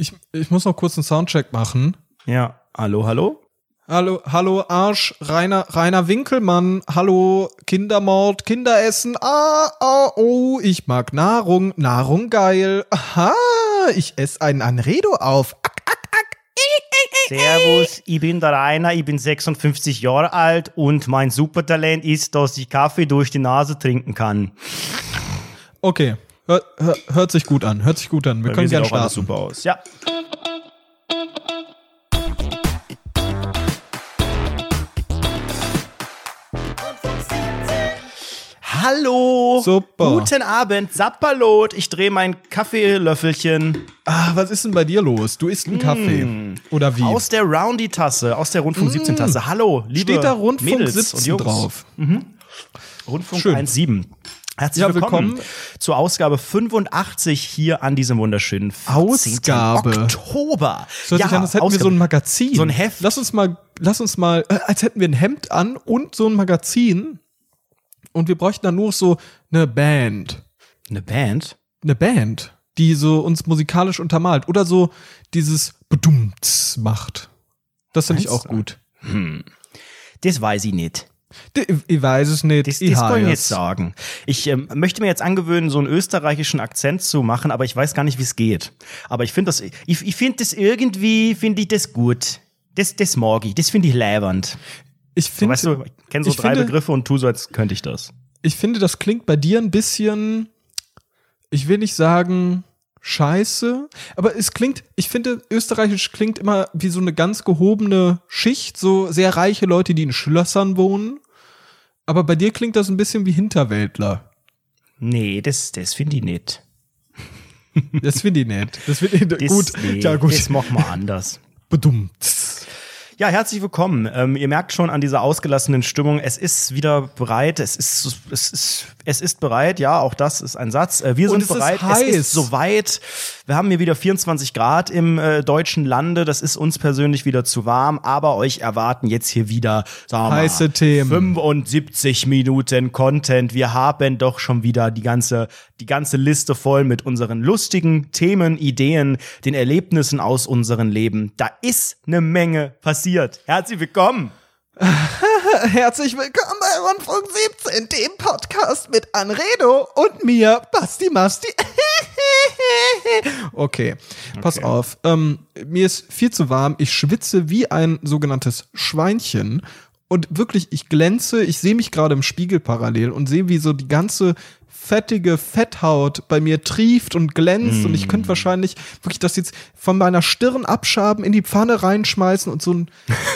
Ich, ich muss noch kurz einen Soundcheck machen. Ja, hallo, hallo? Hallo, hallo Arsch, Rainer, Rainer Winkelmann, hallo Kindermord, Kinderessen, ah, ah, oh, ich mag Nahrung, Nahrung geil, aha, ich esse einen Anredo auf, ack, ack, ack. Servus, ich bin der Rainer, ich bin 56 Jahre alt und mein Supertalent ist, dass ich Kaffee durch die Nase trinken kann. Okay, hört, hört sich gut an, hört sich gut an, wir Bei können gerne starten. super aus. Ja. Hallo. Super. Guten Abend, Sapperlot. Ich drehe mein Kaffeelöffelchen Ah, was ist denn bei dir los? Du isst einen Kaffee, oder wie? Mm. aus der Roundy-Tasse, aus der Rundfunk 17-Tasse. Hallo, liebe Mm. Steht da Rundfunk Mädels 17 und Jungs. drauf. Rundfunk Schön. 1.7. Herzlich Ja, willkommen, willkommen. zur Ausgabe 85 hier an diesem wunderschönen 14. Ausgabe. Oktober. Hört sich an, als hätten wir so ein Magazin. So ein Heft. Lass uns mal, lass uns mal, äh, als hätten wir ein Hemd an und so ein Magazin. Und wir bräuchten dann nur so eine Band. Eine Band? Eine Band, die so uns musikalisch untermalt. Oder so dieses Bedumts macht. Das finde ich auch gut. Das weiß ich nicht. Ich weiß es nicht. Das, ich das kann ich jetzt sagen. Ich ähm, möchte mir jetzt angewöhnen, so einen österreichischen Akzent zu machen, aber ich weiß gar nicht, wie es geht. Aber ich finde das, ich, ich finde das irgendwie, finde ich das gut. Das, das mag ich, das finde ich leibernd. Ich So, finde, weißt du, ich kenne so ich drei finde- Begriffe und tu so, als könnte ich das. ich finde, das klingt bei dir ein bisschen, ich will nicht sagen scheiße, aber es klingt, ich finde, österreichisch klingt immer wie so eine ganz gehobene Schicht, so sehr reiche Leute, die in Schlössern wohnen. Aber bei dir klingt das ein bisschen wie Hinterwäldler. Nee, das, das finde ich nicht. Das finde ich nett. Das finde ich Das, gut. Nee, ja, gut. Das machen wir anders. Bedummt. Ja, herzlich willkommen. Ähm, ihr merkt schon an dieser ausgelassenen Stimmung, es ist wieder bereit. Es ist, es ist, es ist bereit. Ja, auch das ist ein Satz. Äh, wir sind es ist bereit. heiß. Es ist soweit. Wir haben hier wieder 24 Grad im äh, deutschen Lande. Das ist uns persönlich wieder zu warm. Aber euch erwarten jetzt hier wieder sagen wir mal, Heiße Themen. 75 Minuten Content. Wir haben doch schon wieder die ganze, die ganze Liste voll mit unseren lustigen Themen, Ideen, den Erlebnissen aus unserem Leben. Da ist eine Menge passiert. Herzlich willkommen. Herzlich willkommen bei Rundfunk 17, dem Podcast mit Anredo und mir, Basti Masti. okay, pass auf. Ähm, mir ist viel zu warm. Ich schwitze wie ein sogenanntes Schweinchen. Und wirklich, ich glänze, ich sehe mich gerade im Spiegel parallel und sehe, wie so die ganze fettige Fetthaut bei mir trieft und glänzt und ich könnte wahrscheinlich wirklich das jetzt von meiner Stirn abschaben, in die Pfanne reinschmeißen und so ein,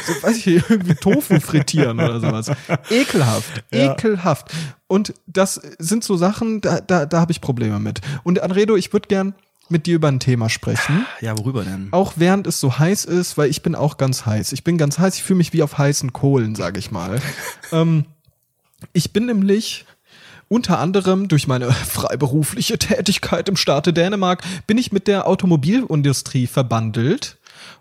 so weiß ich, irgendwie Tofu frittieren oder sowas. Ekelhaft, Ja. ekelhaft. Und das sind so Sachen, da, da, da habe ich Probleme mit. Und Anredo, ich würde gern mit dir über ein Thema sprechen. Ja, worüber denn? Auch während es so heiß ist, weil ich bin auch ganz heiß. Ich bin ganz heiß, ich fühle mich wie auf heißen Kohlen, sage ich mal. ähm, ich bin nämlich unter anderem durch meine freiberufliche Tätigkeit im Staate Dänemark bin ich mit der Automobilindustrie verbandelt.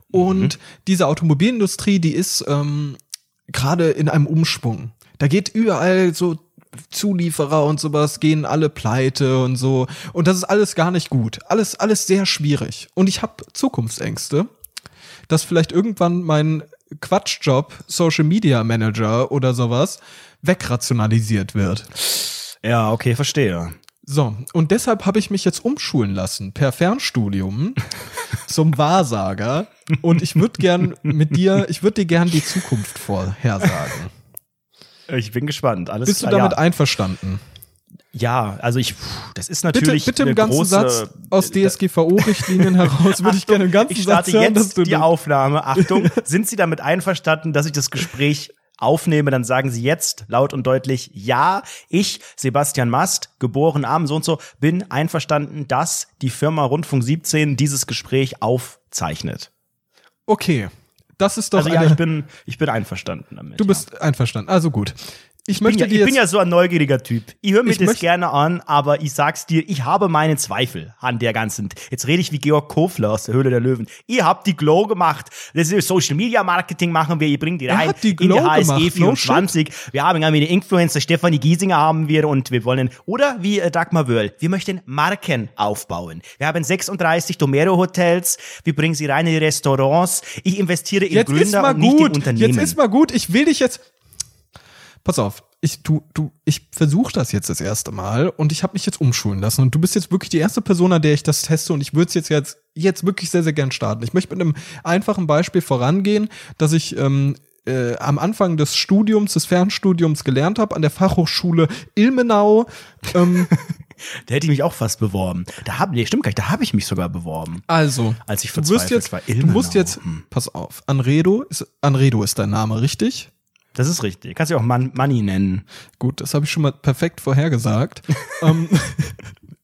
Und diese Automobilindustrie, die ist ähm, gerade in einem Umschwung. Da geht überall so Zulieferer und sowas gehen alle pleite und so. Und das ist alles gar nicht gut. Alles, alles sehr schwierig. Und ich habe Zukunftsängste, dass vielleicht irgendwann mein Quatschjob, Social Media Manager oder sowas, wegrationalisiert wird. Ja, okay, verstehe. So, und deshalb habe ich mich jetzt umschulen lassen per Fernstudium zum Wahrsager. Und ich würde gern mit dir, ich würde dir gern die Zukunft vorhersagen. Ich bin gespannt. Alles Bist du klar. damit einverstanden? ja. ja, also ich, das ist Bitte, natürlich bitte im eine ganzen große, Satz aus DSGVO-Richtlinien heraus würde ich gerne im ganzen Ich starte Satz hören, jetzt du die Aufnahme. Achtung, sind Sie damit einverstanden, dass ich das Gespräch aufnehme? Dann sagen Sie jetzt laut und deutlich, ja, ich, Sebastian Mast, geboren am so und so, bin einverstanden, dass die Firma Rundfunk 17 dieses Gespräch aufzeichnet. Okay, das ist doch Also ja, ich bin, ich bin einverstanden damit. Du bist einverstanden. Also gut. Ich, Ich bin, ja, ich bin ja so ein neugieriger Typ. Ich höre mir Ich das gerne an, aber ich sag's dir, ich habe meine Zweifel an der ganzen. Jetzt rede ich wie Georg Kofler aus der Höhle der Löwen. Ihr habt die Glow gemacht. Das ist Social Media Marketing machen wir. Ihr bringt die rein die in die Glow HSE gemacht, no 24. wir haben den Influencer Stefanie Giesinger haben wir und wir wollen, oder wie äh, Dagmar Wörl, wir möchten Marken aufbauen. Wir haben 36 Domero Hotels. Wir bringen sie rein in die Restaurants. Ich investiere in jetzt ist Gründer und nicht in gut. Unternehmen. Jetzt ist mal gut. Ich will dich jetzt. Pass auf. Ich, du, du, ich versuche das jetzt das erste Mal und ich habe mich jetzt umschulen lassen und du bist jetzt wirklich die erste Person, an der ich das teste und ich würde es jetzt, jetzt jetzt wirklich sehr, sehr gern starten. Ich möchte mit einem einfachen Beispiel vorangehen, dass ich ähm, äh, am Anfang des Studiums, des Fernstudiums gelernt habe, an der Fachhochschule Ilmenau. Ähm, Da hätte ich mich auch fast beworben. Da hab, nee, stimmt gar nicht, da habe ich mich sogar beworben. also, Als ich du wirst jetzt, war. du Ilmenau. musst jetzt, Hm. pass auf, Anredo ist, Anredo ist dein Name, richtig? Das ist richtig. Kannst du auch Man Money nennen. Gut, das habe ich schon mal perfekt vorhergesagt. ähm,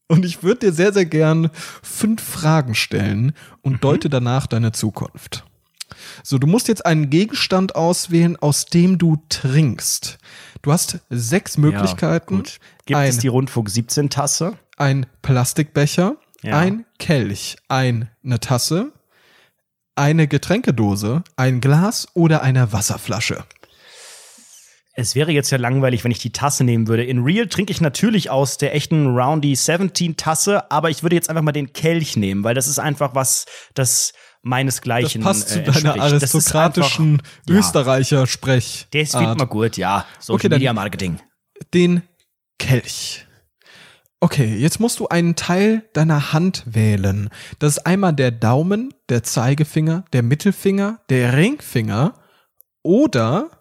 und ich würde dir sehr, sehr gern fünf Fragen stellen und deute danach deine Zukunft. So, du musst jetzt einen Gegenstand auswählen, aus dem du trinkst. Du hast sechs Möglichkeiten. Ja. Gibt ein, es die Rundfunk 17 Tasse? ein Plastikbecher, Ja. ein Kelch, eine Tasse, eine Getränkedose, ein Glas oder eine Wasserflasche. Es wäre jetzt ja langweilig, wenn ich die Tasse nehmen würde. In Real trinke ich natürlich aus der echten Roundy 17 Tasse, aber ich würde jetzt einfach mal den Kelch nehmen, weil das ist einfach was, das Das meinesgleichen passt zu äh, deiner. Das ist aristokratischen Österreicher-Sprech. Der wird mal gut, ja. Social Okay, dann- Media Marketing. den Kelch. Okay, jetzt musst du einen Teil deiner Hand wählen. Das ist einmal der Daumen, der Zeigefinger, der Mittelfinger, der Ringfinger oder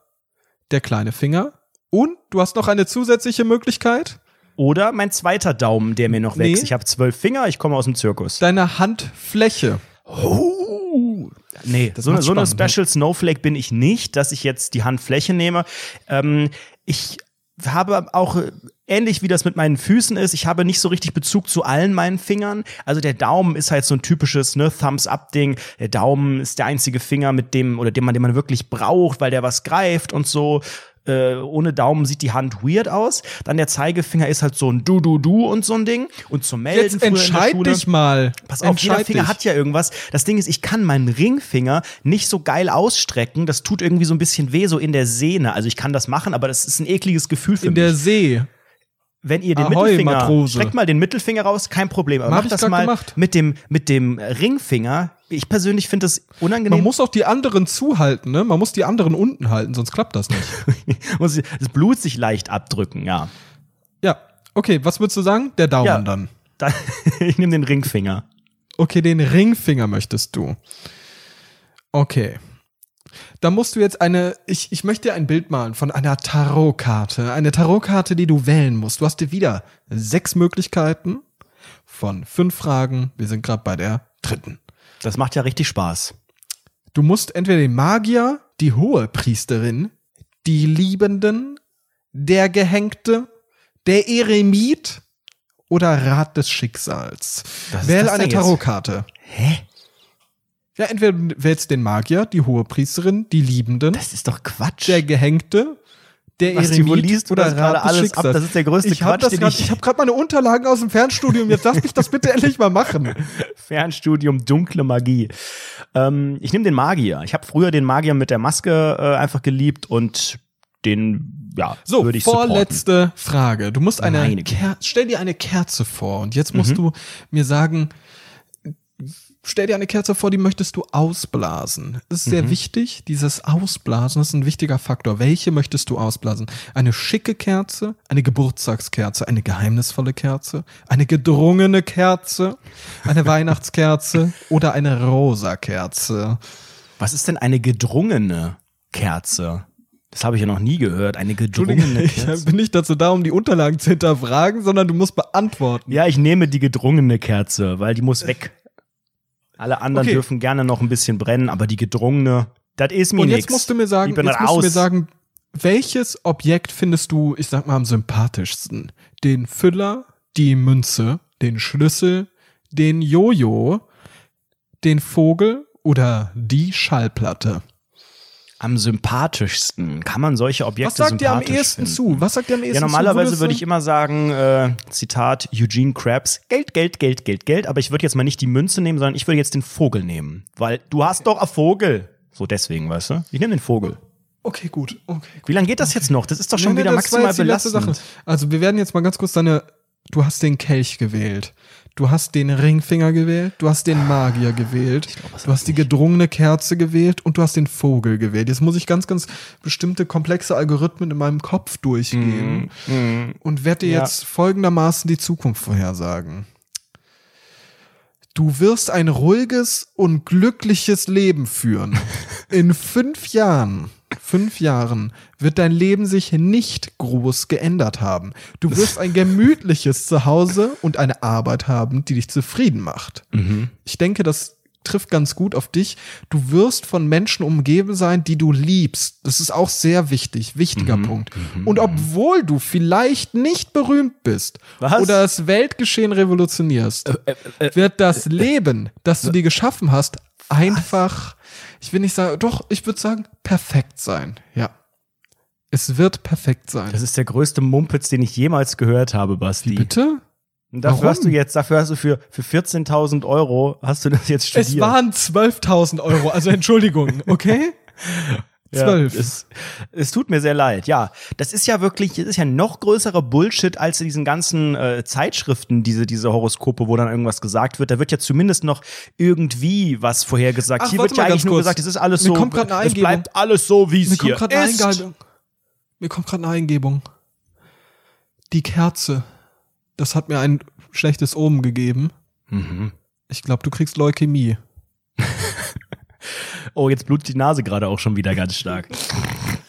der kleine Finger. Und du hast noch eine zusätzliche Möglichkeit, Oder mein zweiter Daumen, der mir noch Nee. wächst. Ich habe zwölf Finger, ich komme aus dem Zirkus. deine Handfläche. Oh. Nee, so, eine, so eine ne? Special Snowflake bin ich nicht, dass ich jetzt die Handfläche nehme. Ähm, ich habe auch äh, ähnlich wie das mit meinen Füßen ist, ich habe nicht so richtig Bezug zu allen meinen Fingern. Also der Daumen ist halt so ein typisches ne, Thumbs-up-Ding. Der Daumen ist der einzige Finger, mit dem oder den man, den man wirklich braucht, weil der was greift und so. Äh, ohne Daumen sieht die Hand weird aus. Dann der Zeigefinger ist halt so ein Du-Du-Du und so ein Ding. Und zum Melden Jetzt in entscheid Schule. dich mal. Pass auf, jeder Entscheid Finger dich. hat ja irgendwas. Das Ding ist, ich kann meinen Ringfinger nicht so geil ausstrecken. Das tut irgendwie so ein bisschen weh, so in der Sehne. Also ich kann das machen, aber das ist ein ekliges Gefühl für in mich. der See. Wenn ihr den Ahoi, Mittelfinger, Matrose. streckt mal den Mittelfinger raus, kein Problem. Aber macht das mal gemacht. mit dem, mit dem Ringfinger. Ich persönlich finde das unangenehm. Man muss auch die anderen zuhalten, ne? Man muss die anderen unten halten, sonst klappt das nicht. das Blut sich leicht abdrücken, ja. ja, okay, was würdest du sagen? Der Daumen Ja. dann. Dann, ich nehme den Ringfinger. Okay, den Ringfinger möchtest du. Okay. Da musst du jetzt eine, ich, ich möchte dir ein Bild malen von einer Tarotkarte. Eine Tarotkarte, die du wählen musst. Du hast dir wieder sechs Möglichkeiten von fünf Fragen. Wir sind gerade bei der dritten. Das macht ja richtig Spaß. Du musst entweder den Magier, die hohe Priesterin, die Liebenden, der Gehängte, der Eremit oder Rat des Schicksals. Wähle eine? Tarotkarte. Hä? Ja, entweder du wählst den Magier, die hohe Priesterin, die Liebenden, Das ist doch Quatsch. der Gehängte, der Was, Eremit du liest oder das gerade alles ab? Das ist der größte ich hab Quatsch, das den grad, ich- ich habe gerade meine Unterlagen aus dem Fernstudium. Jetzt lass mich das bitte endlich mal machen. Fernstudium dunkle Magie. Ähm, ich nehme den Magier. Ich habe früher den Magier mit der Maske äh, einfach geliebt und den, ja, So, würde ich supporten. vorletzte Frage. Du musst eine. Ker stell dir eine Kerze vor und jetzt musst Mhm. du mir sagen, stell dir eine Kerze vor, die möchtest du ausblasen. Das ist sehr Mhm. wichtig, dieses Ausblasen, ist ein wichtiger Faktor. Welche möchtest du ausblasen? Eine schicke Kerze, eine Geburtstagskerze, eine geheimnisvolle Kerze, eine gedrungene Kerze, eine Weihnachtskerze oder eine rosa Kerze? Was ist denn eine gedrungene Kerze? Das habe ich ja noch nie gehört. Eine gedrungene Entschuldige, ich Kerze. bin nicht dazu da, um die Unterlagen zu hinterfragen, sondern du musst beantworten. Ja, ich nehme die gedrungene Kerze, weil die muss weg. Alle anderen Okay. dürfen gerne noch ein bisschen brennen, aber die gedrungene, das ist mir Und nix. jetzt musst du mir sagen, ich bin jetzt musst du raus. mir sagen, welches Objekt findest du, ich sag mal, am sympathischsten? Den Füller, die Münze, den Schlüssel, den Jojo, den Vogel oder die Schallplatte? Am sympathischsten? Kann man solche Objekte Was sagt dir am ehesten finden? zu? Was sagt dir am ehesten Ja, zu? normalerweise Würdest würde ich immer sagen, äh, Zitat Eugene Krabs, Geld, Geld, Geld, Geld, Geld, aber ich würde jetzt mal nicht die Münze nehmen, sondern ich würde jetzt den Vogel nehmen, weil du hast doch einen Vogel. So deswegen, weißt du? Ich nehme den Vogel. Okay, gut. Okay. Wie lange geht das jetzt noch? Das ist doch schon Nee, wieder maximal belastend. Sache. Also wir werden jetzt mal ganz kurz deine. Du hast den Kelch gewählt. Du hast den Ringfinger gewählt. Du hast den Magier gewählt. du hast die gedrungene Kerze gewählt und du hast den Vogel gewählt. Jetzt muss ich ganz, ganz bestimmte komplexe Algorithmen in meinem Kopf durchgehen und werde dir Mhm, Ja. jetzt folgendermaßen die Zukunft vorhersagen. Du wirst ein ruhiges und glückliches Leben führen. In fünf Jahren, fünf Jahren wird dein Leben sich nicht groß geändert haben. Du wirst ein gemütliches Zuhause und eine Arbeit haben, die dich zufrieden macht. Ich denke, das trifft ganz gut auf dich. Du wirst von Menschen umgeben sein, die du liebst. Das ist auch sehr wichtig, wichtiger Punkt. Und obwohl du vielleicht nicht berühmt bist Was? oder das Weltgeschehen revolutionierst, wird das Leben, das du dir geschaffen hast, einfach, ich will nicht sagen, doch, ich würde sagen, perfekt sein. Ja. Es wird perfekt sein. Das ist der größte Mumpitz, den ich jemals gehört habe, Basti. Bitte? Und dafür Warum? hast du jetzt, dafür hast du für, für 14.000 Euro, hast du das jetzt studiert. Es waren 12.000 Euro, also Entschuldigung, okay? Ja, Zwölf. es, es tut mir sehr leid. Ja, das ist ja wirklich, das ist ja noch größerer Bullshit als in diesen ganzen äh, Zeitschriften, diese, diese Horoskope, wo dann irgendwas gesagt wird. Da wird ja zumindest noch irgendwie was vorhergesagt. Ach, hier wird ja eigentlich nur kurz. gesagt, es ist alles Mir so, kommt eine es bleibt alles so, wie es hier kommt ist. Eingebung. Mir kommt gerade eine Eingebung. Die Kerze. Das hat mir ein schlechtes Omen gegeben. Mhm. Ich glaube, du kriegst Leukämie. Oh, jetzt blutet die Nase gerade auch schon wieder ganz stark.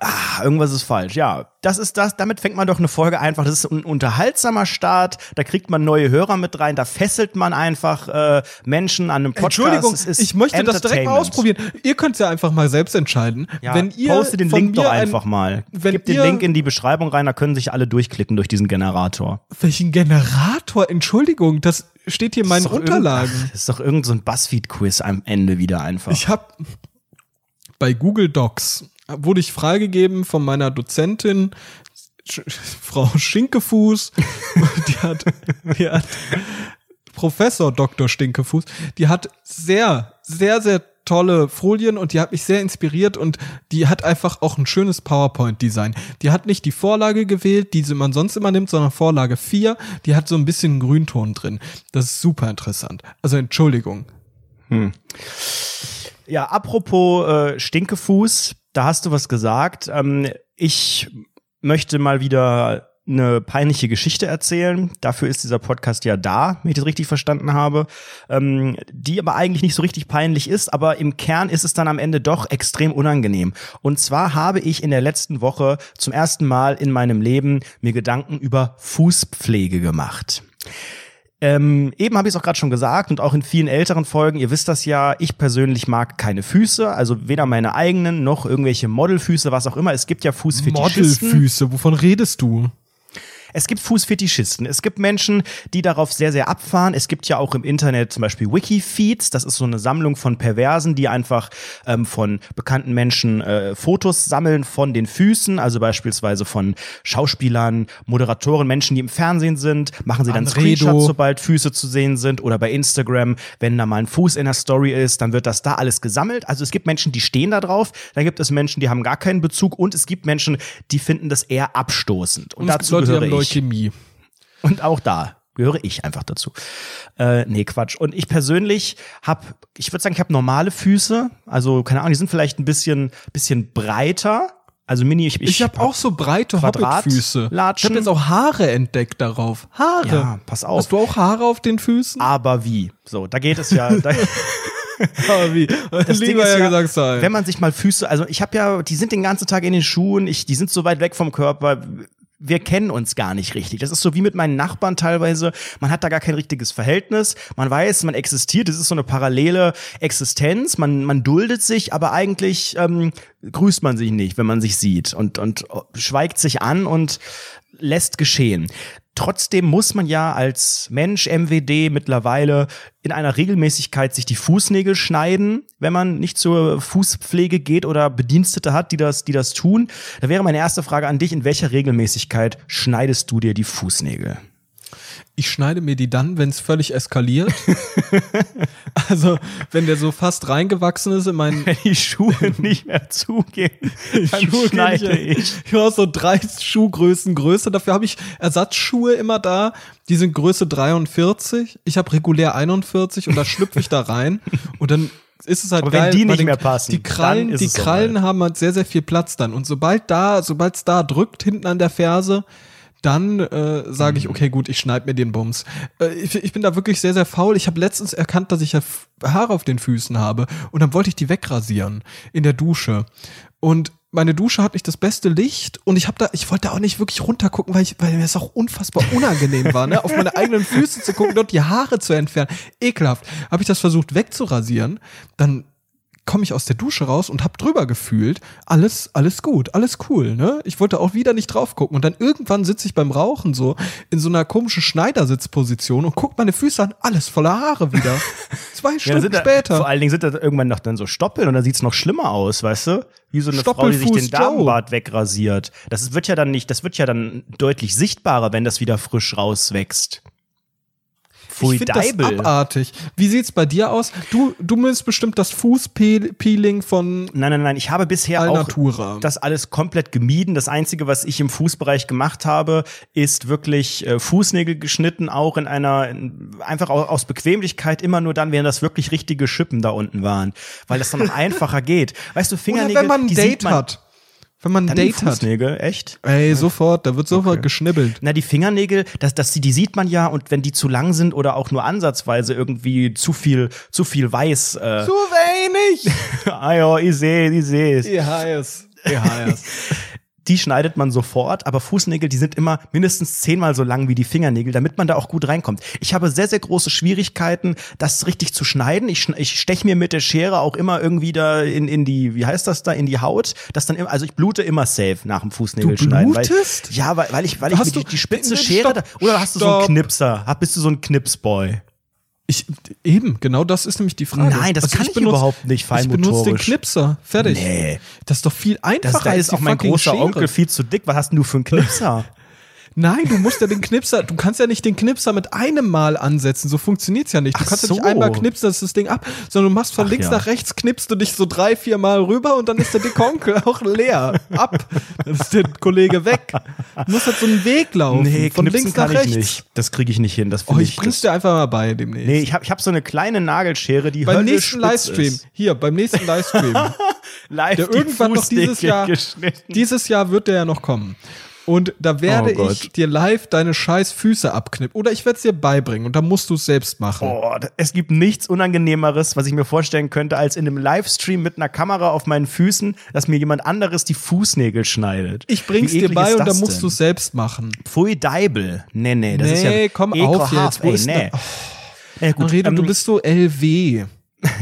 Ah, irgendwas ist falsch. Ja, das ist das. Damit fängt man doch eine Folge einfach. Das ist ein unterhaltsamer Start. Da kriegt man neue Hörer mit rein. Da fesselt man einfach äh, Menschen an einem Podcast. Entschuldigung, Es ich möchte das direkt mal ausprobieren. Ihr könnt ja einfach mal selbst entscheiden. Ja, wenn ihr poste den Link doch mir ein- einfach mal. wenn Gib den Link in die Beschreibung rein, da können sich alle durchklicken durch diesen Generator. Welchen Generator? Entschuldigung, das steht hier in meinen Unterlagen. Ach, das ist doch irgend so ein Buzzfeed-Quiz am Ende wieder einfach. Ich habe bei Google Docs wurde ich freigegeben von meiner Dozentin Frau Schinkefuß. die hat, die hat Professor Dr. Stinkefuß. Die hat sehr, sehr, sehr tolle Folien und die hat mich sehr inspiriert und die hat einfach auch ein schönes PowerPoint-Design. Die hat nicht die Vorlage gewählt, die man sonst immer nimmt, sondern Vorlage 4. Die hat so ein bisschen Grünton drin. Das ist super interessant. Also Entschuldigung. Ja, apropos äh, Stinkefuß, da hast du was gesagt. Ähm, ich möchte mal wieder eine peinliche Geschichte erzählen. Dafür ist dieser Podcast ja da, wenn ich das richtig verstanden habe. Ähm, die aber eigentlich nicht so richtig peinlich ist, aber im Kern ist es dann am Ende doch extrem unangenehm. Und zwar habe ich in der letzten Woche zum ersten Mal in meinem Leben mir Gedanken über Fußpflege gemacht. Ähm, eben habe ich es auch gerade schon gesagt und auch in vielen älteren Folgen, ihr wisst das ja, ich persönlich mag keine Füße, also weder meine eigenen noch irgendwelche Modelfüße, was auch immer. Es gibt ja Fußfetischisten. Modelfüße, wovon redest du? Es gibt Fußfetischisten. Es gibt Menschen, die darauf sehr, sehr abfahren. Es gibt ja auch im Internet zum Beispiel Wikifeeds. Das ist so eine Sammlung von Perversen, die einfach ähm, von bekannten Menschen äh, Fotos sammeln von den Füßen. Also beispielsweise von Schauspielern, Moderatoren, Menschen, die im Fernsehen sind. Machen sie dann Anredo. Screenshots, sobald Füße zu sehen sind. Oder bei Instagram, wenn da mal ein Fuß in der Story ist, dann wird das da alles gesammelt. Also es gibt Menschen, die stehen da drauf. Dann gibt es Menschen, die haben gar keinen Bezug. Und es gibt Menschen, die finden das eher abstoßend. Und, Und dazu Leute, gehöre ich. Leukämie. Und auch da gehöre ich einfach dazu. Äh, nee, Quatsch. Und ich persönlich habe, ich würde sagen, ich habe normale Füße. Also, keine Ahnung, die sind vielleicht ein bisschen, bisschen breiter. Also mini, ich, Ich, habe auch so breite Quadrat- Hobbitfüße. Ich habe jetzt auch Haare entdeckt darauf. Haare. Ja, pass auf. Hast du auch Haare auf den Füßen? Aber wie? So, da geht es ja. Da, Ah, wie? das Ding Lieber ist ja ja, gesagt sein. wenn man sich mal Füße, also ich habe ja, die sind den ganzen Tag in den Schuhen, ich, die sind so weit weg vom Körper. Wir kennen uns gar nicht richtig. Das ist so wie mit meinen Nachbarn teilweise. Man hat da gar kein richtiges Verhältnis. Man weiß, man existiert. Das ist so eine parallele Existenz. Man, man duldet sich, aber eigentlich ähm, grüßt man sich nicht, wenn man sich sieht und, und schweigt sich an und lässt geschehen. Trotzdem muss man ja als Mensch MWD mittlerweile in einer Regelmäßigkeit sich die Fußnägel schneiden, wenn man nicht zur Fußpflege geht oder Bedienstete hat, die das, die das tun. Da wäre meine erste Frage an dich, in welcher Regelmäßigkeit schneidest du dir die Fußnägel? Ich schneide mir die dann, wenn es völlig eskaliert. also, wenn der so fast reingewachsen ist in meinen. Wenn die Schuhe nicht mehr zugehen, dann Schuhe schneide ich. Ich habe so drei Schuhgrößen Größe. Dafür habe ich Ersatzschuhe immer da. Die sind Größe 43. Ich habe regulär 41 und da schlüpfe ich da rein. Und dann ist es halt Aber wenn geil. die weil nicht den- mehr passen, Die Krallen, die es so Krallen haben halt sehr, sehr viel Platz dann. Und sobald da, sobald es da drückt hinten an der Ferse, dann äh, sage Mhm. ich, okay, gut, ich schneide mir den Bums. Äh, ich, ich bin da wirklich sehr, sehr faul. Ich habe letztens erkannt, dass ich ja Haare auf den Füßen habe und dann wollte ich die wegrasieren in der Dusche. Und meine Dusche hat nicht das beste Licht und ich habe da, ich wollte da auch nicht wirklich runtergucken, weil, ich, weil mir das auch unfassbar unangenehm war, ne? auf meine eigenen Füße zu gucken, dort die Haare zu entfernen. Ekelhaft. Habe ich das versucht wegzurasieren, dann komme ich aus der Dusche raus und hab drüber gefühlt, alles, alles gut, alles cool, ne? Ich wollte auch wieder nicht drauf gucken und dann irgendwann sitze ich beim Rauchen so in so einer komischen Schneidersitzposition und guck meine Füße an, alles voller Haare wieder. Zwei Ja, Stunden da, später. Vor allen Dingen sind da irgendwann noch dann so Stoppeln und dann sieht's noch schlimmer aus, weißt du? Wie so eine Frau, die sich den Damenbart wegrasiert. Das wird ja dann nicht, das wird ja dann deutlich sichtbarer, wenn das wieder frisch rauswächst. Pfui ich finde das abartig. Wie sieht's bei dir aus? Du, du willst bestimmt das Fußpeeling von Nein, nein, nein, ich habe bisher auch Alnatura. das alles komplett gemieden. Das Einzige, was ich im Fußbereich gemacht habe, ist wirklich äh, Fußnägel geschnitten, auch in einer, in, einfach au- aus Bequemlichkeit, immer nur dann, wenn das wirklich richtige Schippen da unten waren. Weil das dann noch einfacher geht. Weißt du, Oder Fingernägel, wenn man ein die Date sieht man, hat. Wenn man ein Dann die Date hat. Fußnägel, echt? Ey, sofort, da wird sofort geschnibbelt. Na, die Fingernägel, das, das, die, sieht man ja und wenn die zu lang sind oder auch nur ansatzweise irgendwie zu viel, zu viel weiß, äh, Zu wenig! ah ja, ich sehe, ich sehe es. EHS. EHS. Die schneidet man sofort, aber Fußnägel, die sind immer mindestens zehnmal so lang wie die Fingernägel, damit man da auch gut reinkommt. Ich habe sehr, sehr große Schwierigkeiten, das richtig zu schneiden. Ich, ich stech mir mit der Schere auch immer irgendwie da in, in die, wie heißt das da, in die Haut. Das dann immer, also ich blute immer safe nach dem Fußnägelschneiden. blutest? Weil, ja, weil, weil ich, weil ich Hast mir die, die spitze Nee, Schere, stopp, da, oder hast du so einen stopp. Knipser? Bist du so ein Knipsboy? Ich, eben, genau das ist nämlich die Frage. Nein, das kann ich überhaupt nicht Ich benutze den feinmotorisch. Knipser. Fertig. Nee. Das ist doch viel einfacher Das, da als ist auch mein großer Schere. Onkel viel zu dick. Was hast denn du für einen Knipser? Nein, du musst ja den Knipser, du kannst ja nicht den Knipser mit einem Mal ansetzen, so funktioniert's ja nicht. Du Ach kannst ja so. nicht einmal knipsen, das ist das Ding ab, sondern du machst von Ach links ja. nach rechts, knippst du dich so drei, vier Mal rüber und dann ist der dicke Onkel auch leer. Ab. Dann ist der Kollege weg. Du musst halt so einen Weg laufen. Nee, von links nach ich rechts. nicht. Das kriege ich nicht hin. Das Oh, finde ich bring's dir einfach mal bei demnächst. Nee, ich habe ich hab so eine kleine Nagelschere, die beim nächsten Livestream, Ist. hier, beim nächsten Livestream, Live der irgendwann noch dieses Jahr, geschnitten. dieses Jahr wird der ja noch kommen. Und da werde Oh ich dir live deine scheiß Füße abknippen. Oder ich werde es dir beibringen und dann musst du es selbst machen. Oh, da- es gibt nichts Unangenehmeres, was ich mir vorstellen könnte, als in einem Livestream mit einer Kamera auf meinen Füßen, dass mir jemand anderes die Fußnägel schneidet. Ich bring's dir bei und dann musst du es selbst machen. Pfui Deibel. Nee, nee, das ist ja Nee, komm auf jetzt. Wo Ey, ist nee. denn- Ja, gut, Redo, ähm, du bist so LW.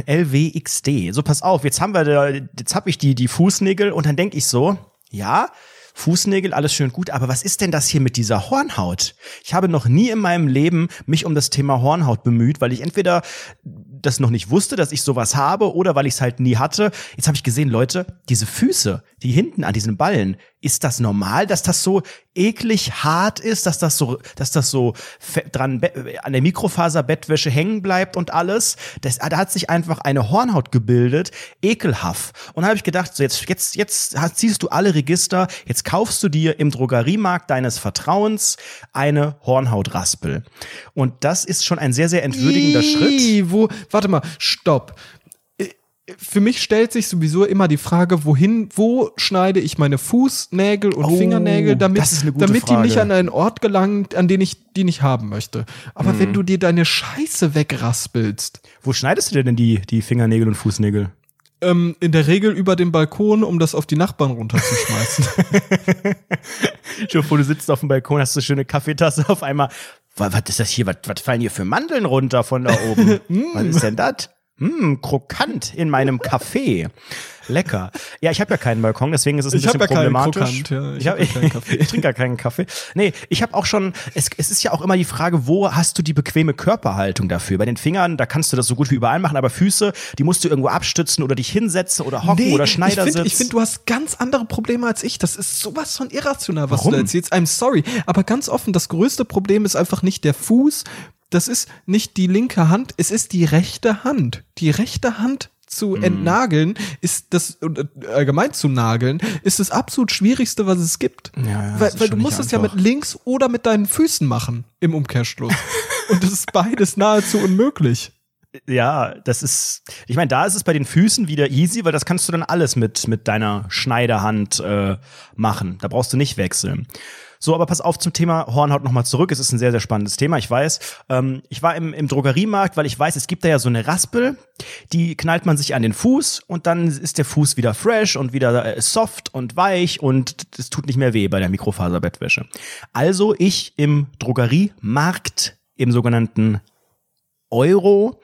LWXD. So, pass auf, jetzt haben wir da, jetzt habe ich die, die Fußnägel und dann denke ich so, ja, Fußnägel, alles schön gut, aber was ist denn das hier mit dieser Hornhaut? Ich habe noch nie in meinem Leben mich um das Thema Hornhaut bemüht, weil ich entweder das noch nicht wusste, dass ich sowas habe oder weil ich es halt nie hatte. Jetzt habe ich gesehen, Leute, diese Füße, die hinten an diesen Ballen, ist das normal, dass das so eklig hart ist, dass das so, dass das so dran an der Mikrofaserbettwäsche hängen bleibt und alles? Das, da hat sich einfach eine Hornhaut gebildet, ekelhaft. Und da habe ich gedacht, so jetzt, jetzt, jetzt ziehst du alle Register, jetzt kaufst du dir im Drogeriemarkt deines Vertrauens eine Hornhautraspel. Und das ist schon ein sehr, sehr entwürdigender Schritt. Ih, Wo, warte mal, stopp. Für mich stellt sich sowieso immer die Frage, wohin, wo schneide ich meine Fußnägel und Oh, Fingernägel, damit, damit die nicht an einen Ort gelangen, an den ich die nicht haben möchte. Aber Mhm. wenn du dir deine Scheiße wegraspelst, Wo schneidest du dir denn die, die Fingernägel und Fußnägel? ähm, in der Regel über den Balkon, um das auf die Nachbarn runterzuschmeißen. Schon vor, du sitzt auf dem Balkon, hast du eine schöne Kaffeetasse auf einmal. Was, was ist das hier? Was, was fallen hier für Mandeln runter von da oben? was ist denn das? Mh, krokant in meinem Café. Lecker. Ja, ich habe ja keinen Balkon, deswegen ist es ein Ich bisschen ja problematisch. Krokant, ja. Ich hab ja keinen Kaffee. ich trinke gar keinen Kaffee. Nee, ich habe auch schon, es, es ist ja auch immer die Frage, wo hast du die bequeme Körperhaltung dafür? Bei den Fingern, da kannst du das so gut wie überall machen, aber Füße, die musst du irgendwo abstützen oder dich hinsetzen oder hocken oder ich Schneidersitz. finde, ich find, du hast ganz andere Probleme als ich. Das ist sowas von irrational, was Warum? du da erzählst. I'm sorry. Aber ganz offen, das größte Problem ist einfach nicht der Fuß. Das ist nicht die linke Hand, es ist die rechte Hand. Die rechte Hand zu Mhm. entnageln ist das äh, allgemein zu nageln ist das absolut schwierigste was es gibt Ja, weil, weil du musst es ja mit links oder mit deinen Füßen machen im Umkehrschluss und das ist beides nahezu unmöglich Ja, das ist, ich meine, da ist es bei den Füßen wieder easy, weil das kannst du dann alles mit, mit deiner Schneiderhand äh, machen. Da brauchst du nicht wechseln. So, aber pass auf zum Thema Hornhaut nochmal zurück. Es ist ein sehr, sehr spannendes Thema, ich weiß. Ähm, ich war im, im Drogeriemarkt, weil ich weiß, es gibt da ja so eine Raspel, die knallt man sich an den Fuß und dann ist der Fuß wieder fresh und wieder äh, soft und weich und es tut nicht mehr weh bei der Mikrofaserbettwäsche. Also ich im Drogeriemarkt, im sogenannten Euro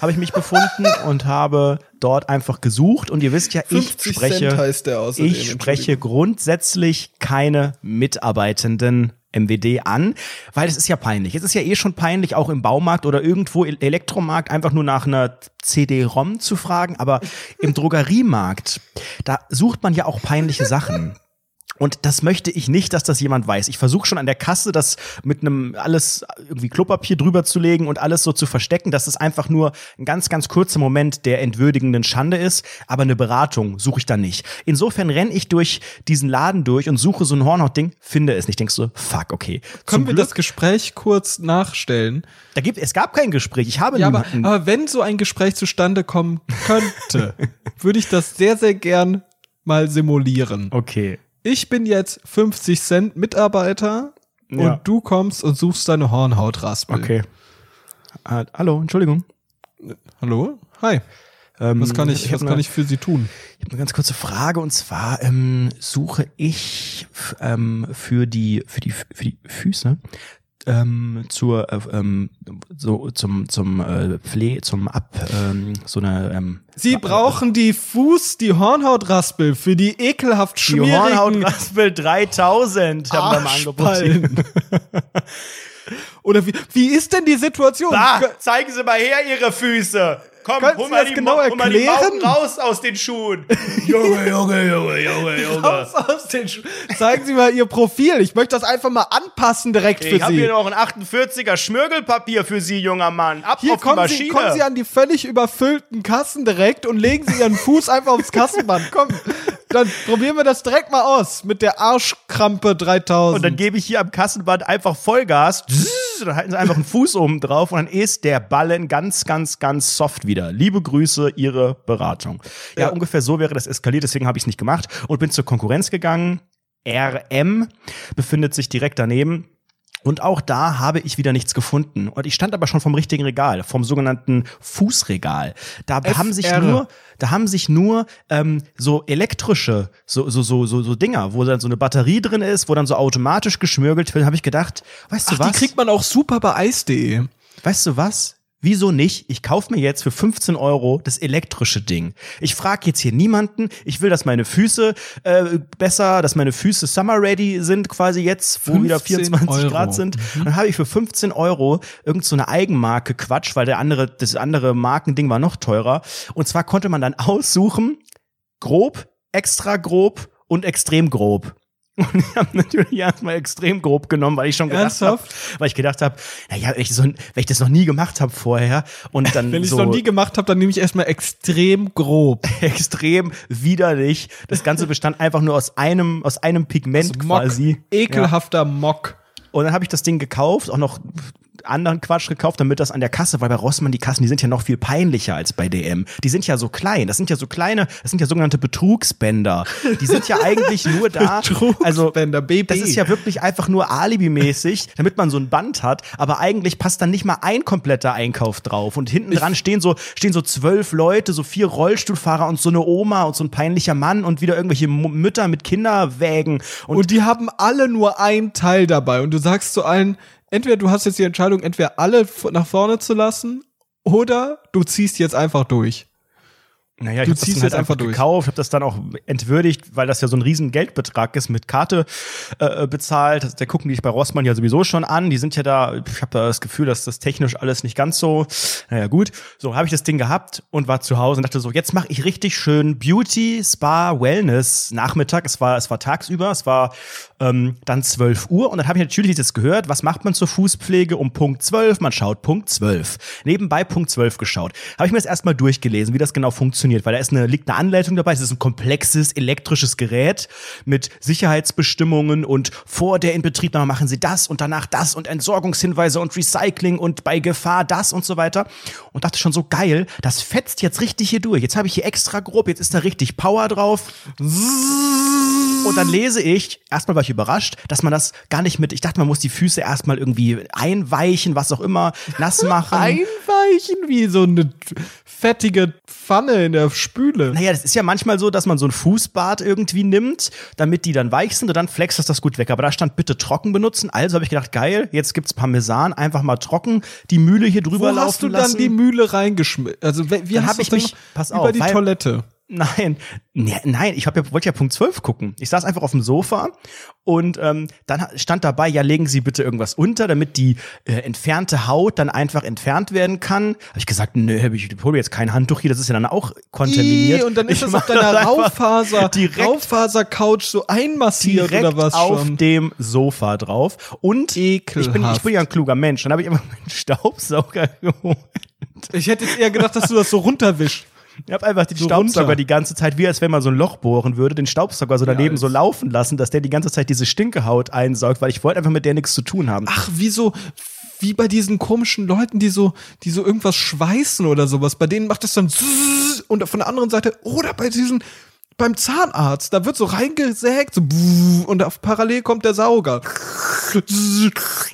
habe ich mich befunden und habe dort einfach gesucht und ihr wisst ja, ich 50 spreche, ich spreche grundsätzlich keine Mitarbeitenden MWD an, weil es ist ja peinlich. Es ist ja eh schon peinlich, auch im Baumarkt oder irgendwo im Elektromarkt einfach nur nach einer CD-ROM zu fragen, aber im Drogeriemarkt, da sucht man ja auch peinliche Sachen. Und das möchte ich nicht, dass das jemand weiß. Ich versuche schon an der Kasse, das mit einem alles irgendwie Klopapier drüber zu legen und alles so zu verstecken, dass es einfach nur ein ganz, ganz kurzer Moment der entwürdigenden Schande ist. Aber eine Beratung suche ich da nicht. Insofern renne ich durch diesen Laden durch und suche so ein Hornhaut-Ding, finde es nicht. Denkst du, fuck, okay. können Zum wir Glück, das Gespräch kurz nachstellen da gibt, es gab kein Gespräch. Ich habe Ja, aber, niemanden. aber wenn so ein Gespräch zustande kommen könnte, würde ich das sehr, sehr gern mal simulieren. okay. Ich bin jetzt 50 Cent Mitarbeiter Ja. und du kommst und suchst deine Hornhautraspel. Okay. Ah, hallo, Entschuldigung. Hallo? Hi. Ähm, Was kann ich, hab was eine- kann ich für Sie tun? Ich habe eine ganz kurze Frage und zwar ähm, suche ich ähm, für die für die für die Füße ähm, zur äh, ähm, so zum zum äh, Pfle zum ab ähm, so eine ähm, Sie brauchen die Fuß, die Hornhautraspel für die ekelhaft die schmierigen Hornhautraspel 3000 haben wir mal angeboten. Oder wie, wie ist denn die Situation? Ah, zeigen Sie mal her Ihre Füße. Komm, Können hol Sie mal, die, genau hol mal die? Mauken raus aus den Schuhen. Junge, Junge, Junge, Junge, Junge. Raus aus den Schu- Zeigen Sie mal Ihr Profil. Ich möchte das einfach mal anpassen direkt für Ich habe Sie. hier noch ein 48er Schmirgelpapier für Sie, junger Mann. Ab Hier auf die kommen Sie, Maschine. kommen Sie an die völlig überfüllten Kassen direkt und legen Sie Ihren Fuß einfach aufs Kassenband. Komm, dann probieren wir das direkt mal aus mit der Arschkrampe 3000. und dann gebe ich hier am Kassenband einfach Vollgas. Dann halten Sie einfach einen Fuß oben drauf und dann ist der Ballen ganz, ganz, ganz soft wieder. Liebe Grüße, Ihre Beratung. Ja, Ja. ungefähr so wäre das eskaliert, deswegen habe ich es nicht gemacht und bin zur Konkurrenz gegangen. RM befindet sich direkt daneben. Und auch da habe ich wieder nichts gefunden. Und ich stand aber schon vom richtigen Regal, vom sogenannten Fußregal. Da haben sich FR. nur, da haben sich nur ähm, so elektrische, so, so, so, so, so Dinger, wo dann so eine Batterie drin ist, wo dann so automatisch geschmirgelt wird, habe ich gedacht, weißt du Ach, was? die kriegt man auch super bei Eis.de. Weißt du was? Wieso nicht? Ich kaufe mir jetzt für 15 Euro das elektrische Ding. Ich frage jetzt hier niemanden. Ich will, dass meine Füße äh, besser, dass meine Füße summer ready sind, quasi jetzt, wo wieder 15 24 Euro. Grad sind. Und dann habe ich für 15 Euro irgend so eine Eigenmarke Quatsch, weil der andere, das andere Markending war noch teurer. Und zwar konnte man dann aussuchen, grob, extra grob und extrem grob. Und ich habe natürlich erstmal extrem grob genommen, weil ich schon gedacht habe, weil ich gedacht habe, naja, wenn ich, so, wenn ich das noch nie gemacht habe vorher und dann Wenn ich es noch nie gemacht habe, dann nehme ich erstmal extrem grob. extrem widerlich. Das Ganze bestand einfach nur aus einem, aus einem Pigment Also Mock, quasi. Ekelhafter Mock. Und dann habe ich das Ding gekauft, auch noch anderen Quatsch gekauft, damit das an der Kasse, weil bei Rossmann die Kassen, die sind ja noch viel peinlicher als bei DM. Die sind ja so klein. Das sind ja so kleine, das sind ja sogenannte Betrugsbänder. Die sind ja eigentlich nur da. Also, Betrugsbänder, BB. das ist ja wirklich einfach nur Alibi-mäßig, damit man so ein Band hat, aber eigentlich passt dann nicht mal ein kompletter Einkauf drauf. Und hinten dran stehen so, stehen so zwölf Leute, so vier Rollstuhlfahrer und so eine Oma und so ein peinlicher Mann und wieder irgendwelche Mütter mit Kinderwägen. Und, Und die haben alle nur ein Teil dabei. Und du sagst zu allen, entweder du hast jetzt die Entscheidung, entweder alle nach vorne zu lassen oder du ziehst jetzt einfach durch. Naja, ich Du das dann halt jetzt einfach durch. gekauft, habe das dann auch entwürdigt, weil das ja so ein riesen Geldbetrag ist, mit Karte äh, bezahlt. Das- Da gucken die sich bei Rossmann ja sowieso schon an. Die sind ja da, ich habe da das Gefühl, dass das technisch alles nicht ganz so, naja gut. So habe ich das Ding gehabt und war zu Hause und dachte so, jetzt mache ich richtig schön Beauty, Spa, Wellness Nachmittag. Es war, es war tagsüber, es war ähm, dann 12 Uhr und dann habe ich natürlich das gehört, was macht man zur Fußpflege um Punkt 12? Man schaut Punkt 12. Nebenbei Punkt 12 geschaut. Habe ich mir das erstmal durchgelesen, wie das genau funktioniert, weil da ist eine, liegt eine Anleitung dabei. Es ist ein komplexes elektrisches Gerät mit Sicherheitsbestimmungen und vor der Inbetriebnahme machen sie das und danach das und Entsorgungshinweise und Recycling und bei Gefahr das und so weiter. Und dachte schon so geil, das fetzt jetzt richtig hier durch. Jetzt habe ich hier extra grob, jetzt ist da richtig Power drauf. Und dann lese ich, erstmal war ich überrascht, dass man das gar nicht mit, ich dachte, man muss die Füße erstmal irgendwie einweichen, was auch immer, nass machen. Einweichen wie so eine fettige Pfanne in der Spüle. Naja, das ist ja manchmal so, dass man so ein Fußbad irgendwie nimmt, damit die dann weich sind und dann flext das das gut weg. Aber da stand bitte trocken benutzen. Also habe ich gedacht, geil, jetzt gibt's Parmesan, einfach mal trocken die Mühle hier drüber Wo laufen hast du lassen. dann die Mühle reingeschmissen? Also wie Dann hast hab du ich mich- pass über auf, die Toilette? Nein, nee, nein, ich hab ja, wollte ja Punkt 12 gucken. Ich saß einfach auf dem Sofa und ähm, dann stand dabei, ja, legen Sie bitte irgendwas unter, damit die äh, entfernte Haut dann einfach entfernt werden kann. Habe ich gesagt, nö, hab ich hol jetzt kein Handtuch hier, das ist ja dann auch kontaminiert. Ih, und dann ist Ich das auf deiner Raufaser, direkt- Raufaser-Couch so einmassiert direkt oder was auf schon. dem Sofa drauf. Und ich bin, ich bin ja ein kluger Mensch. Dann habe ich einfach meinen Staubsauger geholt. Ich hätte jetzt eher gedacht, dass du das so runterwischst. Ich habe einfach den So Staubsauger runter. die ganze Zeit, wie als wenn man so ein Loch bohren würde, den Staubsauger so daneben als- so laufen lassen, dass der die ganze Zeit diese Stinkehaut einsaugt, weil ich wollte einfach mit der nichts zu tun haben. Ach, wie so, wie bei diesen komischen Leuten, die so, die so irgendwas schweißen oder sowas. Bei denen macht es dann und von der anderen Seite, oder bei diesen, beim Zahnarzt, da wird so reingesägt, so und auf parallel kommt der Sauger.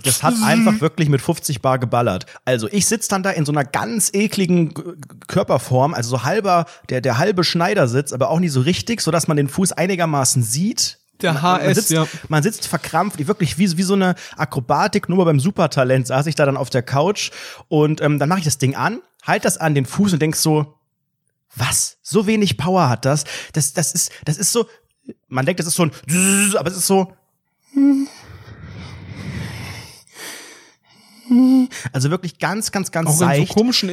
Das hat einfach wirklich mit 50 Bar geballert. Also ich sitz dann da in so einer ganz ekligen Körperform, also so halber, der, der halbe Schneidersitz, aber auch nicht so richtig, so dass man den Fuß einigermaßen sieht. Der Man- man HS, sitzt, ja. Man sitzt verkrampft, wirklich wie, wie so eine Akrobatik, nur mal beim Supertalent saß ich da dann auf der Couch und ähm, dann mache ich das Ding an, halt das an den Fuß und denk so, was? So wenig Power hat das? Das, das ist, das ist so, man denkt, das ist so ein, aber es ist so, Also wirklich ganz, ganz, ganz Auch in so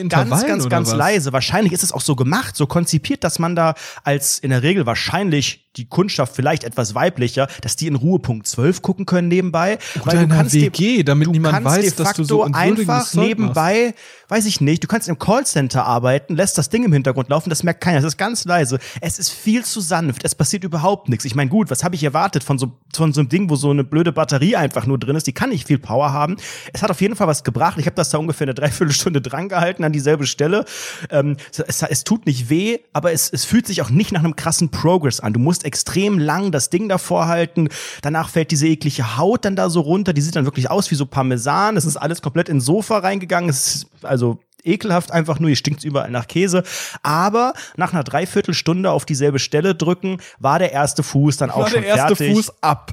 Ganz, ganz, ganz was? leise. Wahrscheinlich ist es auch so gemacht, so konzipiert, dass man da als in der Regel wahrscheinlich die Kundschaft vielleicht etwas weiblicher, dass die in Ruhe Punkt 12 gucken können nebenbei. Oder in einer WG, damit du niemand kannst weiß, dass du so einfach nebenbei, weiß ich nicht, du kannst im Callcenter arbeiten, lässt das Ding im Hintergrund laufen, das merkt keiner, es ist ganz leise. Es ist viel zu sanft, es passiert überhaupt nichts. Ich meine, gut, was habe ich erwartet von so, von so einem Ding, wo so eine blöde Batterie einfach nur drin ist, die kann nicht viel Power haben. Es hat auf jeden Fall was gebracht. Ich habe das da ungefähr eine Dreiviertelstunde dran gehalten an dieselbe Stelle. Ähm, es, es tut nicht weh, aber es, es fühlt sich auch nicht nach einem krassen Progress an. Du musst extrem lang das Ding davor halten. Danach fällt diese eklige Haut dann da so runter. Die sieht dann wirklich aus wie so Parmesan. Es ist alles komplett ins Sofa reingegangen. Es ist also ekelhaft einfach nur, hier stinkt überall nach Käse. Aber nach einer Dreiviertelstunde auf dieselbe Stelle drücken, war der erste Fuß dann auch War schon der erste fertig. Fuß ab.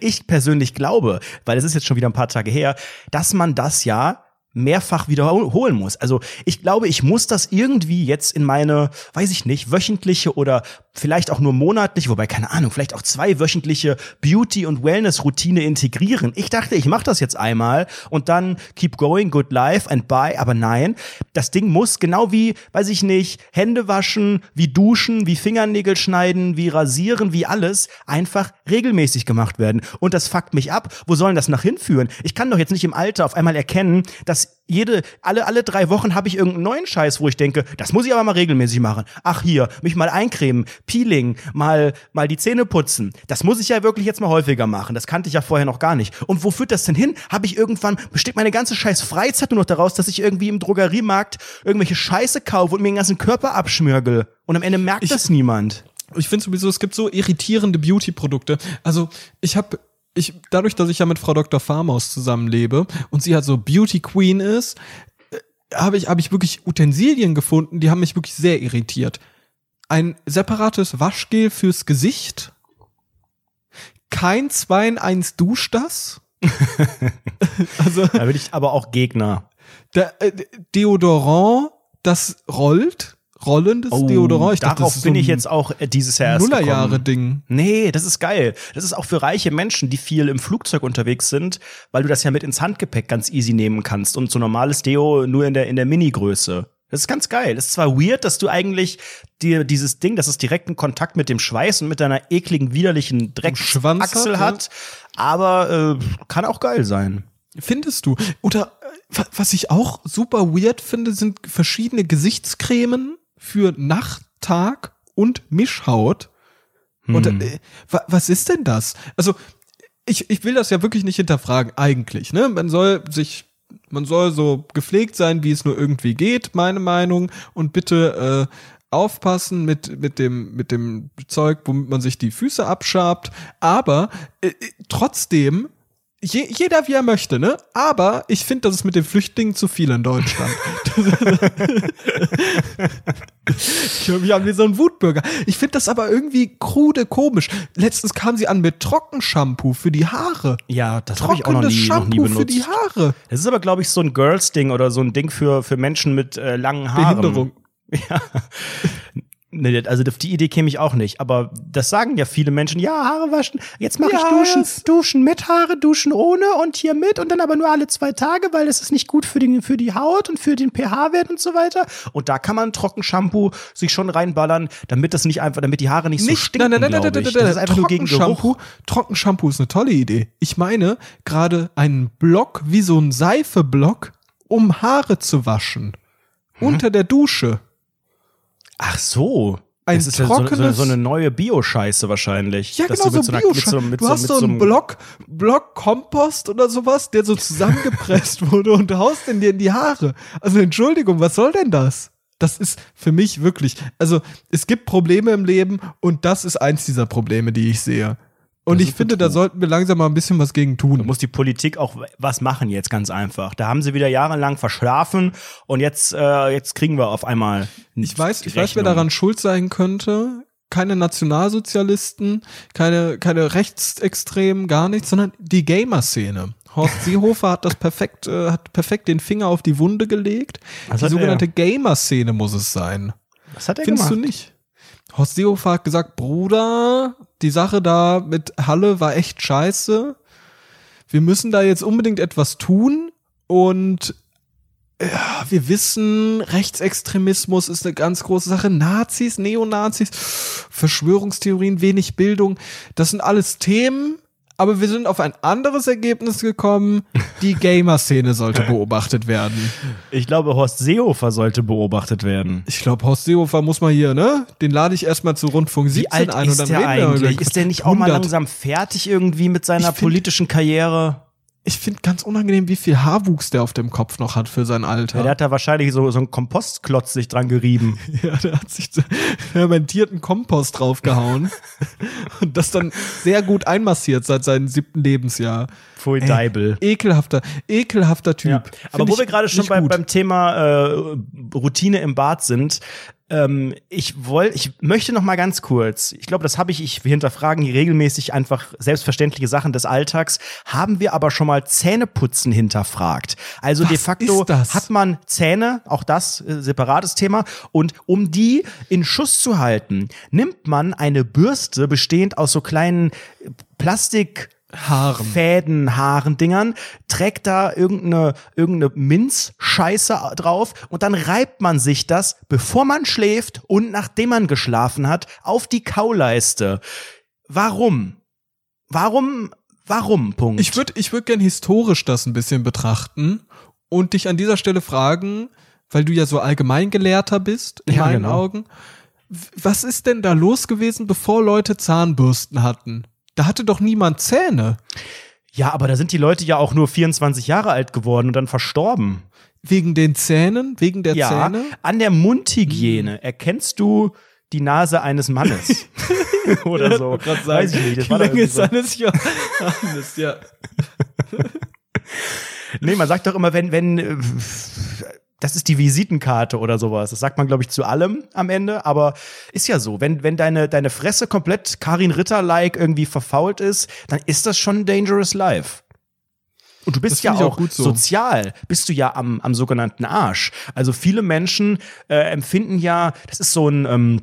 Ich persönlich glaube, weil es ist jetzt schon wieder ein paar Tage her, dass man das ja mehrfach wiederholen muss. Also ich glaube, ich muss das irgendwie jetzt in meine, weiß ich nicht, wöchentliche oder vielleicht auch nur monatliche, wobei keine Ahnung, vielleicht auch zwei wöchentliche Beauty- und Wellness-Routine integrieren. Ich dachte, ich mache das jetzt einmal und dann keep going, good life and bye. Aber nein, das Ding muss genau wie, weiß ich nicht, Hände waschen, wie duschen, wie Fingernägel schneiden, wie rasieren, wie alles einfach regelmäßig gemacht werden. Und das fuckt mich ab. Wo sollen das nach hinführen? Ich kann doch jetzt nicht im Alter auf einmal erkennen, dass jede, alle, alle drei Wochen habe ich irgendeinen neuen Scheiß, wo ich denke, das muss ich aber mal regelmäßig machen. Ach hier, mich mal eincremen, Peeling, mal, mal die Zähne putzen. Das muss ich ja wirklich jetzt mal häufiger machen. Das kannte ich ja vorher noch gar nicht. Und wo führt das denn hin? Habe ich irgendwann, besteht meine ganze scheiß Freizeit nur noch daraus, dass ich irgendwie im Drogeriemarkt irgendwelche Scheiße kaufe und mir den ganzen Körper abschmürgel. Und am Ende merkt das niemand. Ich finde sowieso, es gibt so irritierende Beauty-Produkte. Also ich habe ich, dadurch, dass ich ja mit Frau Dr. Farmaus zusammenlebe und sie halt so Beauty Queen ist, äh, habe ich, habe ich wirklich Utensilien gefunden, die haben mich wirklich sehr irritiert. Ein separates Waschgel fürs Gesicht, kein 2 in 1 Dusch das. also Da bin ich aber auch Gegner. Der, äh, Deodorant, das rollt. Rollendes Deodorant. Ich dachte, Oh, darauf das ist bin so ich jetzt auch äh, dieses Jahr erst gekommen. Nullerjahre-Ding. Nee, das ist geil. Das ist auch für reiche Menschen, die viel im Flugzeug unterwegs sind, weil du das ja mit ins Handgepäck ganz easy nehmen kannst und so normales Deo nur in der, in der Mini-Größe. Das ist ganz geil. Das ist zwar weird, dass du eigentlich dir dieses Ding, das ist direkten Kontakt mit dem Schweiß und mit deiner ekligen, widerlichen Drecksachsel hat, hat, aber äh, kann auch geil sein. Findest du? Oder äh, wa- was ich auch super weird finde, sind verschiedene Gesichtscremen für Nacht, Tag und Mischhaut. Und äh, wa was ist denn das? Also ich, ich will das ja wirklich nicht hinterfragen, eigentlich. Ne? Man soll sich, man soll so gepflegt sein, wie es nur irgendwie geht, meine Meinung. Und bitte äh, aufpassen mit, mit, dem, mit dem Zeug, womit man sich die Füße abschabt. Aber äh, äh, trotzdem, je, jeder wie er möchte, ne? Aber ich finde, das ist mit den Flüchtlingen zu viel in Deutschland. ich höre mich an wie so ein Wutbürger. Ich finde das aber irgendwie krude komisch. Letztens kam sie an mit Trockenshampoo für die Haare. Ja, das habe ich auch noch nie, noch nie Shampoo benutzt. für die Haare. Das ist aber, glaube ich, so ein Girls-Ding oder so ein Ding für, für Menschen mit äh, langen Haaren. Behinderung. Ja. Nee, also auf die Idee käme ich auch nicht. Aber das sagen ja viele Menschen. Ja, Haare waschen. Jetzt mache Ja, ich Duschen. das- Duschen mit Haare, Duschen ohne und hier mit und dann aber nur alle zwei Tage, weil das ist nicht gut für, den, für die Haut und für den pH-Wert und so weiter. Und da kann man Trockenshampoo sich schon reinballern, damit das nicht einfach, damit die Haare nicht, so Nicht, stinken, nein, nein, nein, nein, nein, ich. nein, Das ist einfach nur gegen Trockenshampoo. Geruch. Trockenshampoo ist eine tolle Idee. Ich meine, gerade einen Block wie so ein Seifeblock, um Haare zu waschen. Hm? Unter der Dusche. Ach so. Ein das ist ja so, so, trockenes- so eine neue Bio-Scheiße wahrscheinlich. Ja, genau, mit so Bio. mit so- mit du hast so einen Block, Block Kompost oder sowas, der so zusammengepresst wurde und du haust den dir in die Haare. Also Entschuldigung, was soll denn das? Das ist für mich wirklich, also es gibt Probleme im Leben und das ist eins dieser Probleme, die ich sehe. Und Das ich finde, da sollten wir langsam mal ein bisschen was gegen Da tun. muss die Politik auch was machen jetzt ganz einfach. Da haben sie wieder jahrelang verschlafen und jetzt, äh, jetzt kriegen wir auf einmal. Ich weiß, ich weiß, wer daran schuld sein könnte. Keine Nationalsozialisten, keine, keine Rechtsextremen, gar nichts, sondern die Gamer-Szene. Horst Seehofer hat das perfekt, äh, hat perfekt den Finger auf die Wunde gelegt. Was die sogenannte Gamer-Szene muss es sein. Was hat er Findest gemacht? du nicht? Horst Seehofer hat gesagt, Bruder, die Sache da mit Halle war echt scheiße. Wir müssen da jetzt unbedingt etwas tun und ja, wir wissen, Rechtsextremismus ist eine ganz große Sache. Nazis, Neonazis, Verschwörungstheorien, wenig Bildung, das sind alles Themen, aber wir sind auf ein anderes Ergebnis gekommen. Die Gamer-Szene sollte beobachtet werden. Ich glaube, Horst Seehofer sollte beobachtet werden. Ich glaube, Horst Seehofer muss mal hier, ne? Den lade ich erstmal zu Rundfunk 17 Wie alt ein und ist dann der reden wir eigentlich? Ist der nicht auch mal 100. langsam fertig irgendwie mit seiner find- politischen Karriere? Ich finde ganz unangenehm, wie viel Haarwuchs der auf dem Kopf noch hat für sein Alter. Ja, der hat da wahrscheinlich so, so einen Kompostklotz sich dran gerieben. Ja, der hat sich fermentierten Kompost draufgehauen und das dann sehr gut einmassiert seit seinem siebten Lebensjahr. Pfui Deibel. Ekelhafter, ekelhafter Typ. Ja. Aber wo ich wir gerade schon nicht bei, gut. beim Thema äh, Routine im Bad sind, ähm, ich wollte, ich möchte noch mal ganz kurz. Ich glaube, das habe ich. Ich wir hinterfragen hier regelmäßig einfach selbstverständliche Sachen des Alltags. Haben wir aber schon mal Zähneputzen hinterfragt? Also de Was facto ist das? hat man Zähne, auch das äh, separates Thema. Und um die in Schuss zu halten, nimmt man eine Bürste bestehend aus so kleinen Plastik Haaren. Fäden, Haaren, Dingern, trägt da irgendeine, irgendeine Minzscheiße drauf und dann reibt man sich das, bevor man schläft und nachdem man geschlafen hat, auf die Kauleiste. Warum? Warum? Warum? Punkt. Ich würde ich würd gern historisch das ein bisschen betrachten und dich an dieser Stelle fragen, weil du ja so Allgemeingelehrter bist, in Ja, meinen genau. Augen. Was ist denn da los gewesen, bevor Leute Zahnbürsten hatten? Da hatte doch niemand Zähne. ja, aber da sind die Leute ja auch nur 24 Jahre alt geworden und dann verstorben. Wegen den Zähnen, wegen der Ja, Zähne. an der Mundhygiene erkennst du die Nase eines Mannes. Oder so. Weiß ich nicht. Das irgendwie ist so. eines Johannes, ja. Nee, man sagt doch immer, wenn, wenn, äh, das ist die Visitenkarte oder sowas. Das sagt man, glaube ich, zu allem am Ende. Aber ist ja so, wenn, wenn deine, deine Fresse komplett Karin Ritter-like irgendwie verfault ist, dann ist das schon Dangerous Life. Und du bist ja auch, auch gut so. sozial, bist du ja am, am sogenannten Arsch. Also viele Menschen äh, empfinden ja, das ist so ein ähm,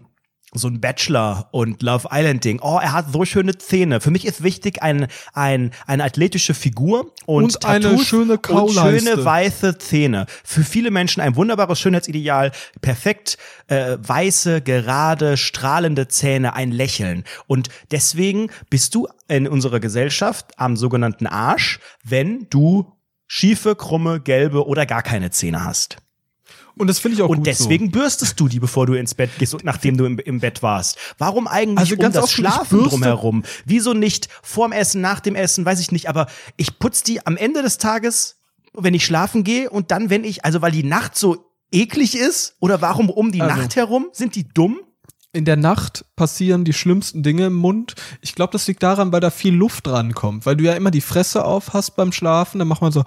so ein Bachelor und Love Island Ding. Oh, er hat so schöne Zähne. Für mich ist wichtig ein, ein, eine athletische Figur und, Und eine schöne und Kauleiste. schöne weiße Zähne. Für viele Menschen ein wunderbares Schönheitsideal. Perfekt äh, weiße, gerade, strahlende Zähne, ein Lächeln. Und deswegen bist du in unserer Gesellschaft am sogenannten Arsch, wenn du schiefe, krumme, gelbe oder gar keine Zähne hast. Und das finde ich auch Und gut deswegen bürstest du die, bevor du ins Bett gehst und nachdem du im, im Bett warst. Warum eigentlich Also um ganz das offen, ich Schlafen drumherum? Wieso nicht vorm Essen, nach dem Essen, weiß ich nicht. Aber ich putz die am Ende des Tages, wenn ich schlafen gehe und dann, wenn ich, also weil die Nacht so eklig ist oder warum um die Also- Nacht herum? Sind die dumm? so. In der Nacht passieren die schlimmsten Dinge im Mund. Ich glaube, das liegt daran, weil da viel Luft rankommt. Weil du ja immer die Fresse auf hast beim Schlafen, dann macht man so.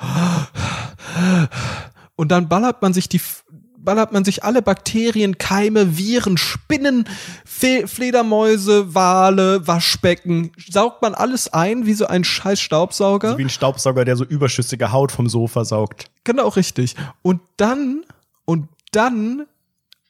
Und dann ballert man sich die ballert man sich alle Bakterien, Keime, Viren, Spinnen, Fe Fledermäuse, Wale, Waschbecken, saugt man alles ein wie so ein scheiß Staubsauger. Wie ein Staubsauger, der so überschüssige Haut vom Sofa saugt. Genau, richtig. Und dann, und dann,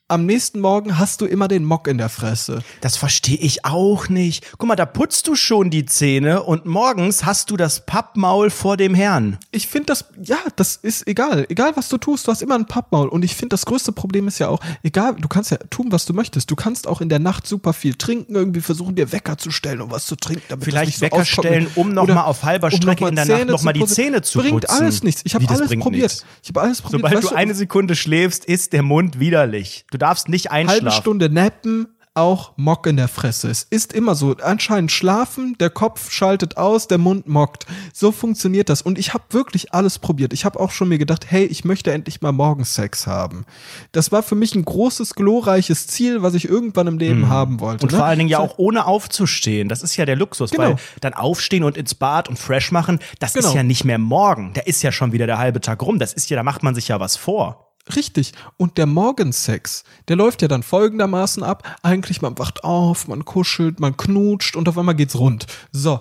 am nächsten Morgen hast du immer den Mock in der Fresse. Das verstehe ich auch nicht. Guck mal, da putzt du schon die Zähne und morgens hast du das Pappmaul vor dem Herrn. Ich finde das, ja, das ist egal. Egal, was du tust, du hast immer ein Pappmaul. Und ich finde, das größte Problem ist ja auch, egal, du kannst ja tun, was du möchtest. Du kannst auch in der Nacht super viel trinken, irgendwie versuchen, dir Wecker zu stellen, um was zu trinken. Damit Vielleicht nicht so Wecker stellen, um noch Oder mal auf halber um Strecke mal in der Nacht Zähne noch mal zu die. Zähne zu Bringt putzen. alles nichts. Ich habe alles bringt probiert. nichts? Ich habe alles probiert. Sobald Weißt du eine Sekunde schläfst, ist der Mund widerlich. Du darfst nicht einschlafen. halbe Stunde nappen, auch Mock in der Fresse. Es ist immer so. Anscheinend schlafen, der Kopf schaltet aus, der Mund mockt. So funktioniert das. Und ich habe wirklich alles probiert. Ich habe auch schon mir gedacht, hey, ich möchte endlich mal Morgensex haben. Das war für mich ein großes, glorreiches Ziel, was ich irgendwann im Leben haben wollte. Mhm. Und ne? vor allen Dingen ja auch ohne aufzustehen. Das ist ja der Luxus, Genau. weil dann aufstehen und ins Bad und fresh machen, das Genau. ist ja nicht mehr morgen. Da ist ja schon wieder der halbe Tag rum. Das ist ja, da macht man sich ja was vor. Richtig. Und der Morgensex, der läuft ja dann folgendermaßen ab. Eigentlich, man wacht auf, man kuschelt, man knutscht und auf einmal geht's rund. So.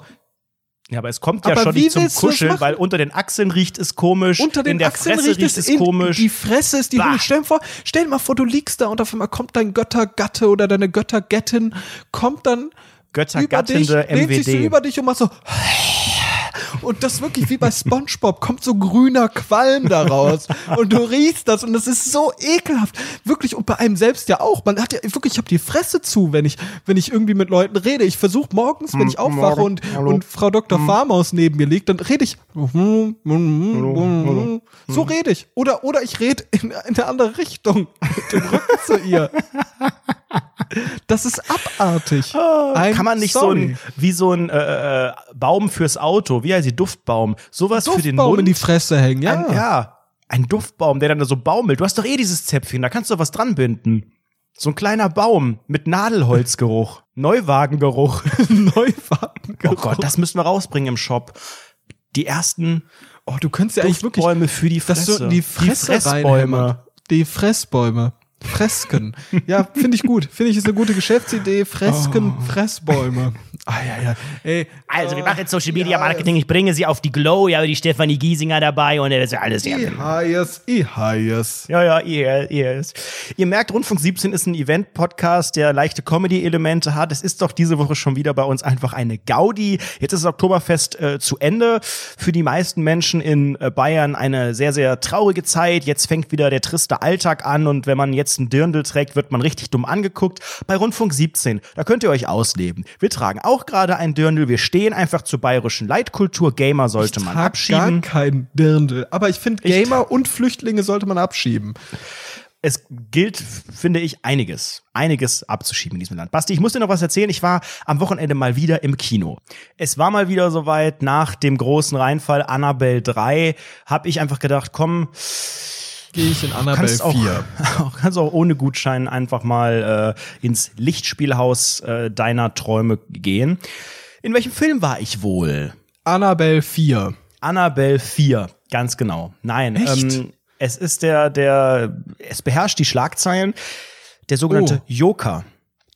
Ja, aber es kommt ja Aber schon wie nicht zum Kuscheln, weil unter den Achseln riecht es komisch, Unter den in der Achseln Fresse riecht es in, komisch. Die Fresse ist die. Hölle. Stell dir vor, stell dir mal vor, du liegst da und auf einmal kommt dein Göttergatte oder deine Göttergettin, kommt dann über dich, Göttergattende lehnt sich so MWD. über dich und macht so und das wirklich wie bei SpongeBob kommt so grüner Qualm daraus. Und du riechst das und das ist so ekelhaft. Wirklich und bei einem selbst ja auch. Man hat ja wirklich ich habe die Fresse zu wenn ich wenn ich irgendwie mit Leuten rede. Ich versuche morgens wenn ich aufwache und und Frau Dr. Farmaus neben mir liegt dann rede ich so rede ich. Oder oder ich rede in, in eine andere Richtung. Mit dem Rücken zu ihr das ist abartig I'm Kann man nicht so sorry. ein, wie so ein äh, äh, Baum fürs Auto, wie heißt die Duftbaum, sowas für den Duftbaum Mund? in die Fresse hängen, ja. Ein, ja, ein Duftbaum, der dann da so baumelt. Du hast doch eh dieses Zäpfchen, da kannst du was dran binden. So ein kleiner Baum mit Nadelholzgeruch, Neuwagengeruch. Neuwagen. Oh Gott, das müssen wir rausbringen im Shop. Die ersten Oh, du könntest ja eigentlich wirklich Duftbäume für die Fresse. die Fresse Fressbäume. reinhämmern. Die Fressbäume. Fresken. Ja, finde ich gut. Finde ich ist eine gute Geschäftsidee. Fresken, Fressbäume. Ah, ja, ja. Ey, Also, wir machen jetzt Social Media Marketing. Ich bringe sie auf die Glow. Ja, die Stefanie Giesinger dabei und das ist ja alles. Ja, I highest, I highest. ja, ja, ihr, ihr merkt, Rundfunk 17 ist ein Event-Podcast, der leichte Comedy-Elemente hat. Es ist doch diese Woche schon wieder bei uns einfach eine Gaudi. Jetzt ist das Oktoberfest äh, zu Ende. Für die meisten Menschen in äh, Bayern eine sehr, sehr traurige Zeit. Jetzt fängt wieder der triste Alltag an und wenn man jetzt ein Dirndl trägt, wird man richtig dumm angeguckt. Bei Rundfunk 17, da könnt ihr euch ausleben. Wir tragen auch gerade ein Dirndl. Wir stehen einfach zur bayerischen Leitkultur. Gamer sollte man Trag abschieben. gar kein Dirndl. Aber ich finde, Gamer und Flüchtlinge sollte man abschieben. es gilt, finde ich, einiges, einiges abzuschieben in diesem Land. Basti, ich muss dir noch was erzählen. Ich war am Wochenende mal wieder im Kino. Es war mal wieder soweit, nach dem großen Reinfall Annabelle 3, habe ich einfach gedacht, komm, Gehe ich in Annabelle kannst auch, 4. kannst auch ohne Gutschein einfach mal äh, ins Lichtspielhaus äh, deiner Träume gehen. In welchem Film war ich wohl? Annabelle 4. Annabelle 4, ganz genau. Nein, Echt? Ähm, es ist der, der, es beherrscht die Schlagzeilen, der sogenannte Oh. Joker.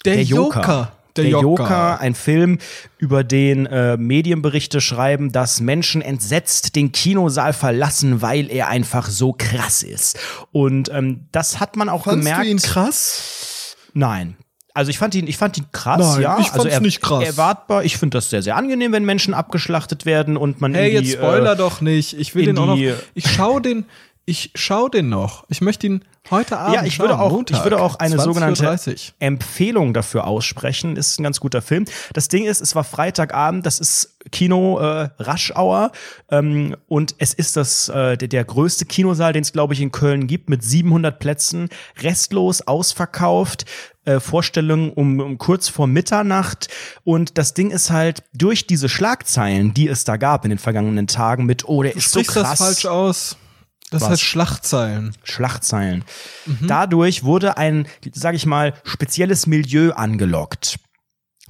Der, Der Joker. Joker. Der Der, Joker. Joker. ein Film, über den äh, Medienberichte schreiben, dass Menschen entsetzt den Kinosaal verlassen, weil er einfach so krass ist. Und ähm, das hat man auch Fandst gemerkt. du ihn krass? Nein. Also ich fand ihn, ich fand ihn krass, Nein, ja. ich also fand's er, nicht krass. Erwartbar. Ich finde das sehr, sehr angenehm, wenn Menschen abgeschlachtet werden und man Hey, die, jetzt Spoiler äh, doch nicht. Ich will den auch noch. die- Ich schau den. Ich schau den noch. Ich möchte ihn heute Abend Ja, ich würde schauen, auch, Montag, ich würde auch eine 20:30 sogenannte Empfehlung dafür aussprechen. Ist ein ganz guter Film. Das Ding ist, es war Freitagabend, das ist Kino äh, Rush Hour ähm, und es ist das äh, der, der größte Kinosaal, den es glaube ich in Köln gibt, mit 700 Plätzen, restlos ausverkauft. Äh, Vorstellung um, um kurz vor Mitternacht und das Ding ist halt durch diese Schlagzeilen, die es da gab in den vergangenen Tagen mit oh der Du ist so sprichst das krass falsch aus. Das Was? heißt Schlachtzeilen. Schlachtzeilen. Mhm. Dadurch wurde ein, sag ich mal, spezielles Milieu angelockt.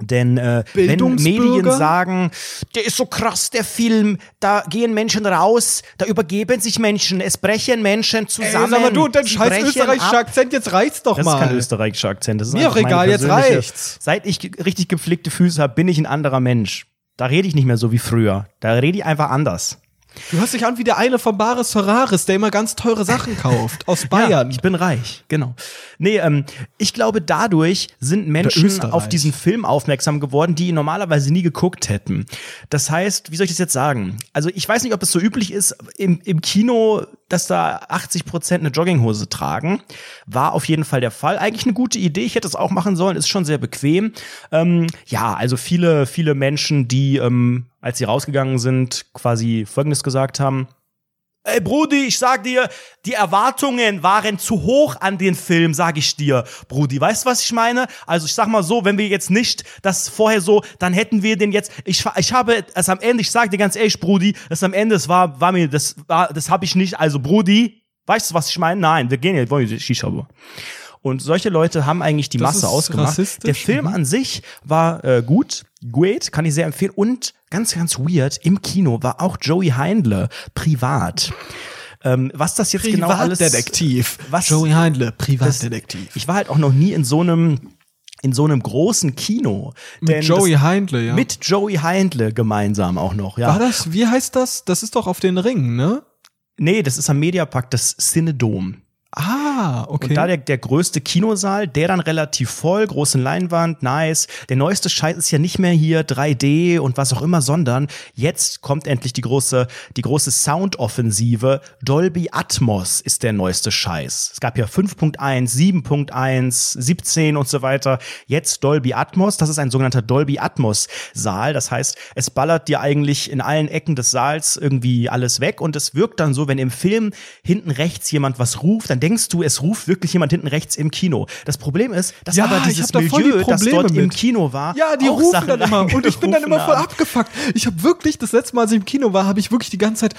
Denn äh, wenn? Medien sagen, der ist so krass, der Film, da gehen Menschen raus, da übergeben sich Menschen, es brechen Menschen zusammen. Ey, sag mal du, dein scheiß österreichischer ab. Akzent, jetzt reicht's doch Das mal. ist kein österreichischer Akzent. Das ist Mir auch egal, jetzt reicht's. Seit ich richtig gepflegte Füße habe, bin ich ein anderer Mensch. Da rede ich nicht mehr so wie früher. Da rede ich einfach anders. Du hörst dich an wie der eine von Bares Ferraris, der immer ganz teure Sachen kauft. Aus Bayern. Ja, ich bin reich, genau. Nee, ähm, ich glaube, dadurch sind Menschen auf diesen Film aufmerksam geworden, die ihn normalerweise nie geguckt hätten. Das heißt, wie soll ich das jetzt sagen? Also ich weiß nicht, ob es so üblich ist im, im Kino, dass da 80 Prozent eine Jogginghose tragen. War auf jeden Fall der Fall. Eigentlich eine gute Idee. Ich hätte es auch machen sollen. Ist schon sehr bequem. Ähm, ja, also viele, viele Menschen, die, ähm, als sie rausgegangen sind, quasi Folgendes gesagt haben. Ey Brudi, ich sag dir, die Erwartungen waren zu hoch an den Film, sag ich dir, Brudi. Weißt du, was ich meine? Also ich sag mal so, wenn wir jetzt nicht das vorher so, dann hätten wir den jetzt. Ich, ich habe es am Ende, ich sag dir ganz ehrlich, Brudi, das am Ende, es war, war mir, das war, das habe ich nicht. Also Brudi, weißt du, was ich meine? Nein, wir gehen jetzt, wollen wir Shisha. Und solche Leute haben eigentlich die Das Masse ausgemacht. Der Film an sich war äh, gut, great, kann ich sehr empfehlen. Und ganz, ganz weird, im Kino war auch Joey Heindle privat. Ähm, was das jetzt genau alles... Privatdetektiv. Was- Joey Heindle, Das, Privatdetektiv. ich war halt auch noch nie in so einem in so einem großen Kino. Mit Joey das, Heindle, ja. mit Joey Heindle gemeinsam auch noch, ja. War das, wie heißt das? Das ist doch auf den Ringen, ne? Nee, das ist am Mediapark, das Cinedom. Ah, okay. Und da der, der größte Kinosaal, der dann relativ voll, große Leinwand, nice. Der neueste Scheiß ist ja nicht mehr hier 3D und was auch immer, sondern jetzt kommt endlich die große, die große Soundoffensive. Dolby Atmos ist der neueste Scheiß. Es gab ja 5.1, 7.1, 17 und so weiter. Jetzt Dolby Atmos. Das ist ein sogenannter Dolby Atmos Saal. Das heißt, es ballert dir eigentlich in allen Ecken des Saals irgendwie alles weg und es wirkt dann so, wenn im Film hinten rechts jemand was ruft, dann denkst du, es ruft wirklich jemand hinten rechts im Kino. Das Problem ist, dass Ja, aber dieses voll die Milieu, das dort im mit. Kino war, Ja, die rufen Sachen dann immer. Und ich bin dann immer voll haben. abgefuckt. Ich habe wirklich, das letzte Mal, als ich im Kino war, habe ich wirklich die ganze Zeit,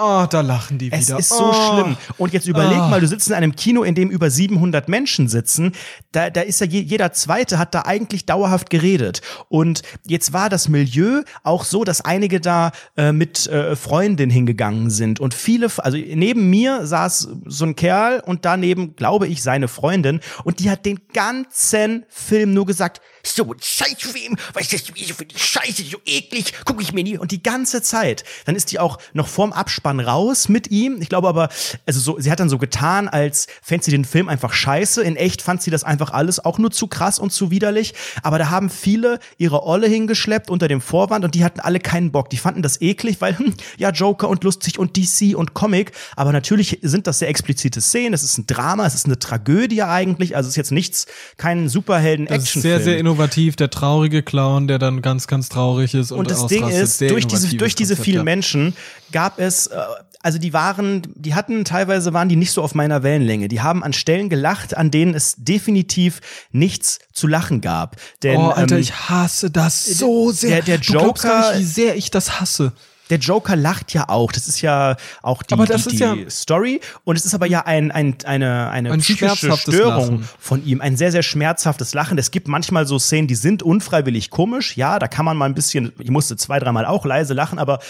oh, oh, da lachen die Es wieder. ist so oh. schlimm. Und jetzt überleg Ah. mal, du sitzt in einem Kino, in dem über 700 Menschen sitzen. Da, da ist ja je, jeder Zweite hat da eigentlich dauerhaft geredet. Und jetzt war das Milieu auch so, dass einige da äh, mit äh, Freundinnen hingegangen sind. Und viele, also neben mir saß so ein Kerl und daneben, glaube ich, seine Freundin. Und die hat den ganzen Film nur gesagt, so ein Scheißfilm, was ist das für die Scheiße, so eklig, guck ich mir nie. Und die ganze Zeit. Dann ist die auch noch vorm Abspann raus mit ihm. Ich glaube aber, also so, sie hat dann so getan, als fände sie den Film einfach scheiße. In echt fand sie das einfach alles auch nur zu krass und zu widerlich. Aber da haben viele ihre Olle hingeschleppt unter dem Vorwand und die hatten alle keinen Bock. Die fanden das eklig, weil, hm, ja, Joker und lustig und DC und Comic. Aber natürlich sind das sehr explizite Szenen. Es ist ein Drama, es ist eine Tragödie eigentlich. Also es ist jetzt nichts, kein Superhelden-Action-Film. Innovativ. Der traurige Clown, der dann ganz, ganz traurig ist und, Und das Ding ist, durch diese, durch diese Konzept, vielen ja. Menschen gab es, äh, also die waren, die hatten, teilweise waren die nicht so auf meiner Wellenlänge. Die haben an Stellen gelacht, an denen es definitiv nichts zu lachen gab. Denn, Oh, Alter, ähm, ich hasse das so sehr. der du glaubst gar Joker- nicht, wie sehr ich das hasse. Der Joker lacht ja auch. Das ist ja auch die, Aber das die, die ja- Story. Und es ist aber ja ein, ein, eine, eine Ein psychische Störung Lachen. von ihm. Ein sehr, sehr schmerzhaftes Lachen. Es gibt manchmal so Szenen, die sind unfreiwillig komisch. Ja, da kann man mal ein bisschen, ich musste zwei, dreimal auch leise lachen, aber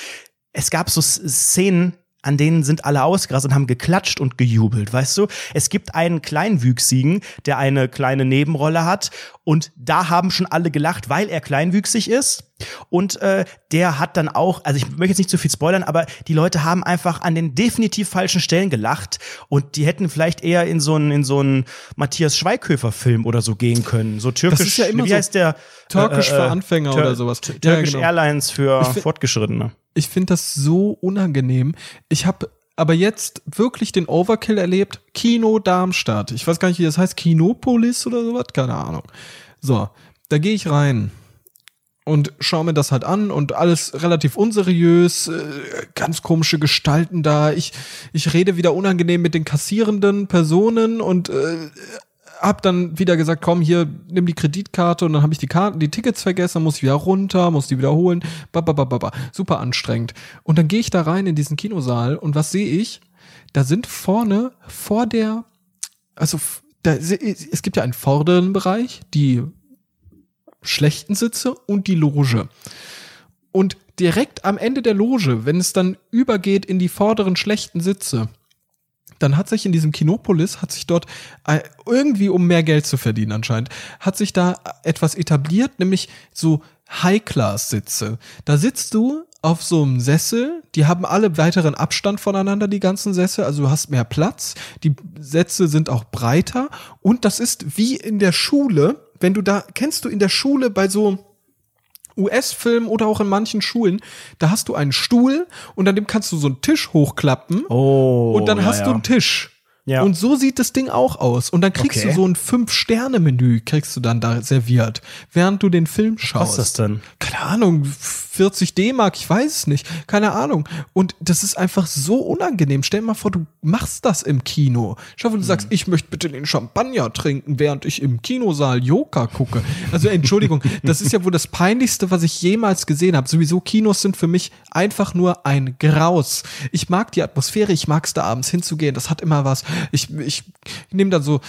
es gab so Szenen, an denen sind alle ausgerastet und haben geklatscht und gejubelt, weißt du? Es gibt einen Kleinwüchsigen, der eine kleine Nebenrolle hat und da haben schon alle gelacht, weil er kleinwüchsig ist. Und äh, der hat dann auch, also ich möchte jetzt nicht zu viel spoilern, aber die Leute haben einfach an den definitiv falschen Stellen gelacht und die hätten vielleicht eher in so einen in so einen Matthias Schweighöfer Film oder so gehen können, so türkisch. Das ist ja immer wie so heißt der? Türkisch Äh, äh, für Anfänger Tür- oder sowas. T- Ja, genau. Airlines für fi- Fortgeschrittene. Ich finde das so unangenehm. Ich habe aber jetzt wirklich den Overkill erlebt. Kino Darmstadt. Ich weiß gar nicht, wie das heißt. Kinopolis oder sowas? Keine Ahnung. So, da gehe ich rein und schaue mir das halt an und alles relativ unseriös, äh, ganz komische Gestalten da. Ich, ich rede wieder unangenehm mit den kassierenden Personen und äh, hab dann wieder gesagt, komm hier, nimm die Kreditkarte und dann habe ich die Karten, die Tickets vergessen, muss wieder runter, muss die wiederholen, bababababa. super anstrengend. Und dann gehe ich da rein in diesen Kinosaal und was sehe ich? Da sind vorne vor der, also da, es gibt ja einen vorderen Bereich, die schlechten Sitze und die Loge. Und direkt am Ende der Loge, wenn es dann übergeht in die vorderen schlechten Sitze, dann hat sich in diesem Kinopolis, hat sich dort äh, irgendwie, um mehr Geld zu verdienen anscheinend, hat sich da etwas etabliert, nämlich so High-Class-Sitze. Da sitzt du auf so einem Sessel, die haben alle weiteren Abstand voneinander, die ganzen Sessel, also du hast mehr Platz, die Sätze sind auch breiter und das ist wie in der Schule, wenn du da, kennst du in der Schule bei so US-Filmen oder auch in manchen Schulen, da hast du einen Stuhl und an dem kannst du so einen Tisch hochklappen Oh. und dann hast ja. du einen Tisch. Ja. Und so sieht das Ding auch aus. Und dann kriegst Okay. du so ein Fünf-Sterne-Menü, kriegst du dann da serviert, während du den Film schaust. Was ist das denn? Keine Ahnung, 40 D-Mark, ich weiß es nicht. Keine Ahnung. Und das ist einfach so unangenehm. Stell dir mal vor, du machst das im Kino. Schau, wenn du sagst, ich möchte bitte den Champagner trinken, während ich im Kinosaal Joker gucke. Also Entschuldigung, das ist ja wohl das Peinlichste, was ich jemals gesehen habe. Sowieso Kinos sind für mich einfach nur ein Graus. Ich mag die Atmosphäre, ich mag es da abends hinzugehen, das hat immer was. Ich, ich nehme dann so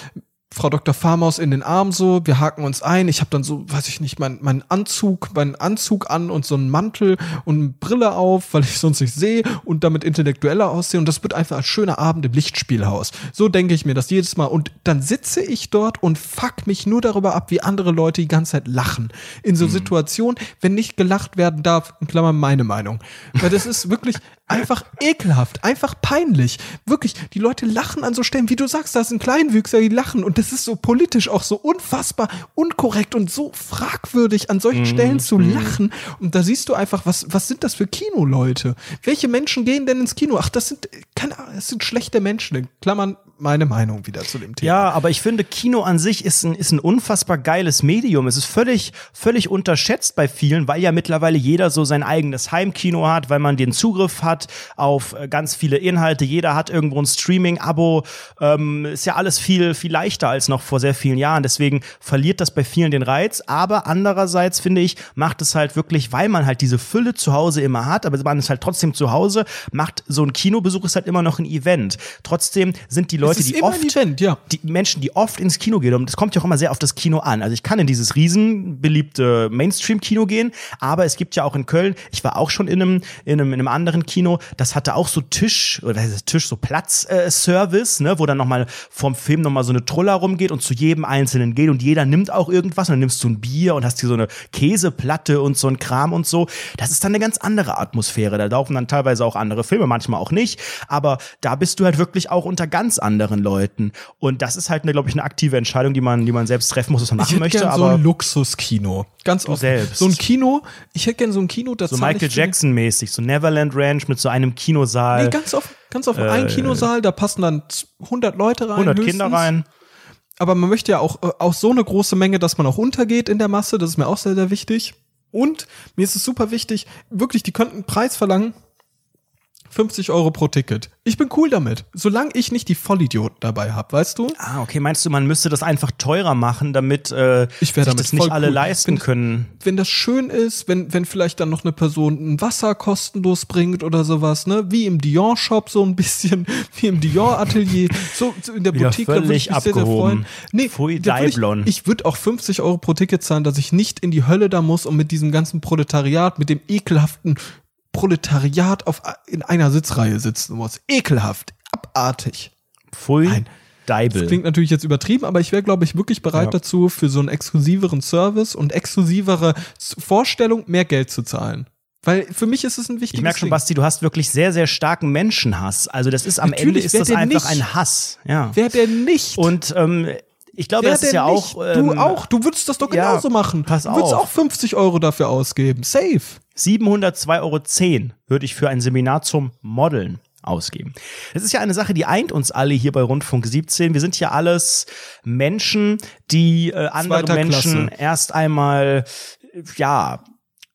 Frau Dr. Farmaus in den Arm so, wir haken uns ein. Ich habe dann so, weiß ich nicht, meinen mein Anzug, meinen Anzug an und so einen Mantel und eine Brille auf, weil ich sonst nicht sehe und damit intellektueller aussehe. Und das wird einfach ein schöner Abend im Lichtspielhaus. So denke ich mir das jedes Mal. Und dann sitze ich dort und fuck mich nur darüber ab, wie andere Leute die ganze Zeit lachen. In so Situationen, wenn nicht gelacht werden darf, in Klammern meine Meinung. Weil das ist wirklich einfach ekelhaft, einfach peinlich. Wirklich, die Leute lachen an so Stellen, wie du sagst, da sind Kleinwüchser, die lachen und das ist so politisch auch so unfassbar unkorrekt und so fragwürdig an solchen Stellen zu lachen. Und da siehst du einfach, was, was sind das für Kinoleute? Welche Menschen gehen denn ins Kino? Ach, das sind, keine Ahnung, das sind schlechte Menschen. In Klammern meine Meinung wieder zu dem Thema. Ja, aber ich finde, Kino an sich ist ein, ist ein unfassbar geiles Medium. Es ist völlig, völlig unterschätzt bei vielen, weil ja mittlerweile jeder so sein eigenes Heimkino hat, weil man den Zugriff hat auf äh, ganz viele Inhalte. Jeder hat irgendwo ein Streaming-Abo. Ähm, ist ja alles viel, viel leichter als noch vor sehr vielen Jahren. Deswegen verliert das bei vielen den Reiz. Aber andererseits, finde ich, macht es halt wirklich, weil man halt diese Fülle zu Hause immer hat, aber man ist halt trotzdem zu Hause, macht so ein Kinobesuch ist halt immer noch ein Event. Trotzdem sind die Leute, es ist die oft Event, ja. die Menschen, die oft ins Kino gehen, und das kommt ja auch immer sehr auf das Kino an. Also ich kann in dieses riesen beliebte Mainstream-Kino gehen, aber es gibt ja auch in Köln, ich war auch schon in einem, in einem, in einem anderen Kino, das hatte auch so Tisch, oder heißt das Tisch, so Platz-Service, ne, wo dann nochmal vom Film nochmal so eine Truller rumgeht und zu jedem Einzelnen geht und jeder nimmt auch irgendwas und dann nimmst du ein Bier und hast hier so eine Käseplatte und so ein Kram und so. Das ist dann eine ganz andere Atmosphäre. Da laufen dann teilweise auch andere Filme, manchmal auch nicht, aber da bist du halt wirklich auch unter ganz anderen Leuten. Und das ist halt, eine, glaube ich, eine aktive Entscheidung, die man, die man selbst treffen muss, was man Ich machen hätte möchte. gern so aber ein Luxuskino. Ganz offen. selbst. So ein Kino, ich hätte gern so ein Kino, das so Michael ich für- Jackson mäßig, so Neverland Ranch mit so einem Kinosaal, Nee, ganz offen, ganz offen. ein Kinosaal, da passen dann 100 Leute rein. 100 höchstens. Kinder rein. Aber man möchte ja auch, äh, auch so eine große Menge, dass man auch untergeht in der Masse. Das ist mir auch sehr, sehr wichtig. Und mir ist es super wichtig, wirklich, die könnten einen Preis verlangen. 50 Euro pro Ticket. Ich bin cool damit. Solange ich nicht die Vollidioten dabei habe, weißt du? Ah, okay. Meinst du, man müsste das einfach teurer machen, damit äh, sich damit das nicht alle cool. leisten Wenn- können? wenn das schön ist, wenn, wenn vielleicht dann noch eine Person ein Wasser kostenlos bringt oder sowas, ne? Wie im Dior-Shop so ein bisschen, wie im Dior-Atelier, so, so in der Boutique, da würde ich mich sehr, sehr freuen. Nee, Pfui, da würd ich, Daiblon. ich würde auch 50 Euro pro Ticket zahlen, dass ich nicht in die Hölle da muss und mit diesem ganzen Proletariat, mit dem ekelhaften Proletariat auf, in einer Sitzreihe sitzen muss. Ekelhaft, abartig. Pfui, Nein. Deibel. Das klingt natürlich jetzt übertrieben, aber ich wäre, glaube ich, wirklich bereit Ja. dazu, für so einen exklusiveren Service und exklusivere Vorstellung mehr Geld zu zahlen. Weil für mich ist es ein wichtiges Ich merke schon, Ding. Basti, du hast wirklich sehr, sehr starken Menschenhass. Also das ist am Natürlich, Ende ist das einfach nicht? ein Hass. Ja. Wer denn nicht? Und ähm, ich glaube, Wer das ist ja nicht? auch. Ähm, du auch. Du würdest das doch ja, genauso machen. pass du würdest auf. auch 50 Euro dafür ausgeben. Safe. 702,10 Euro würde ich für ein Seminar zum Modeln ausgeben. Das ist ja eine Sache, die eint uns alle hier bei Rundfunk 17. Wir sind ja alles Menschen, die äh, andere Menschen erst einmal, ja,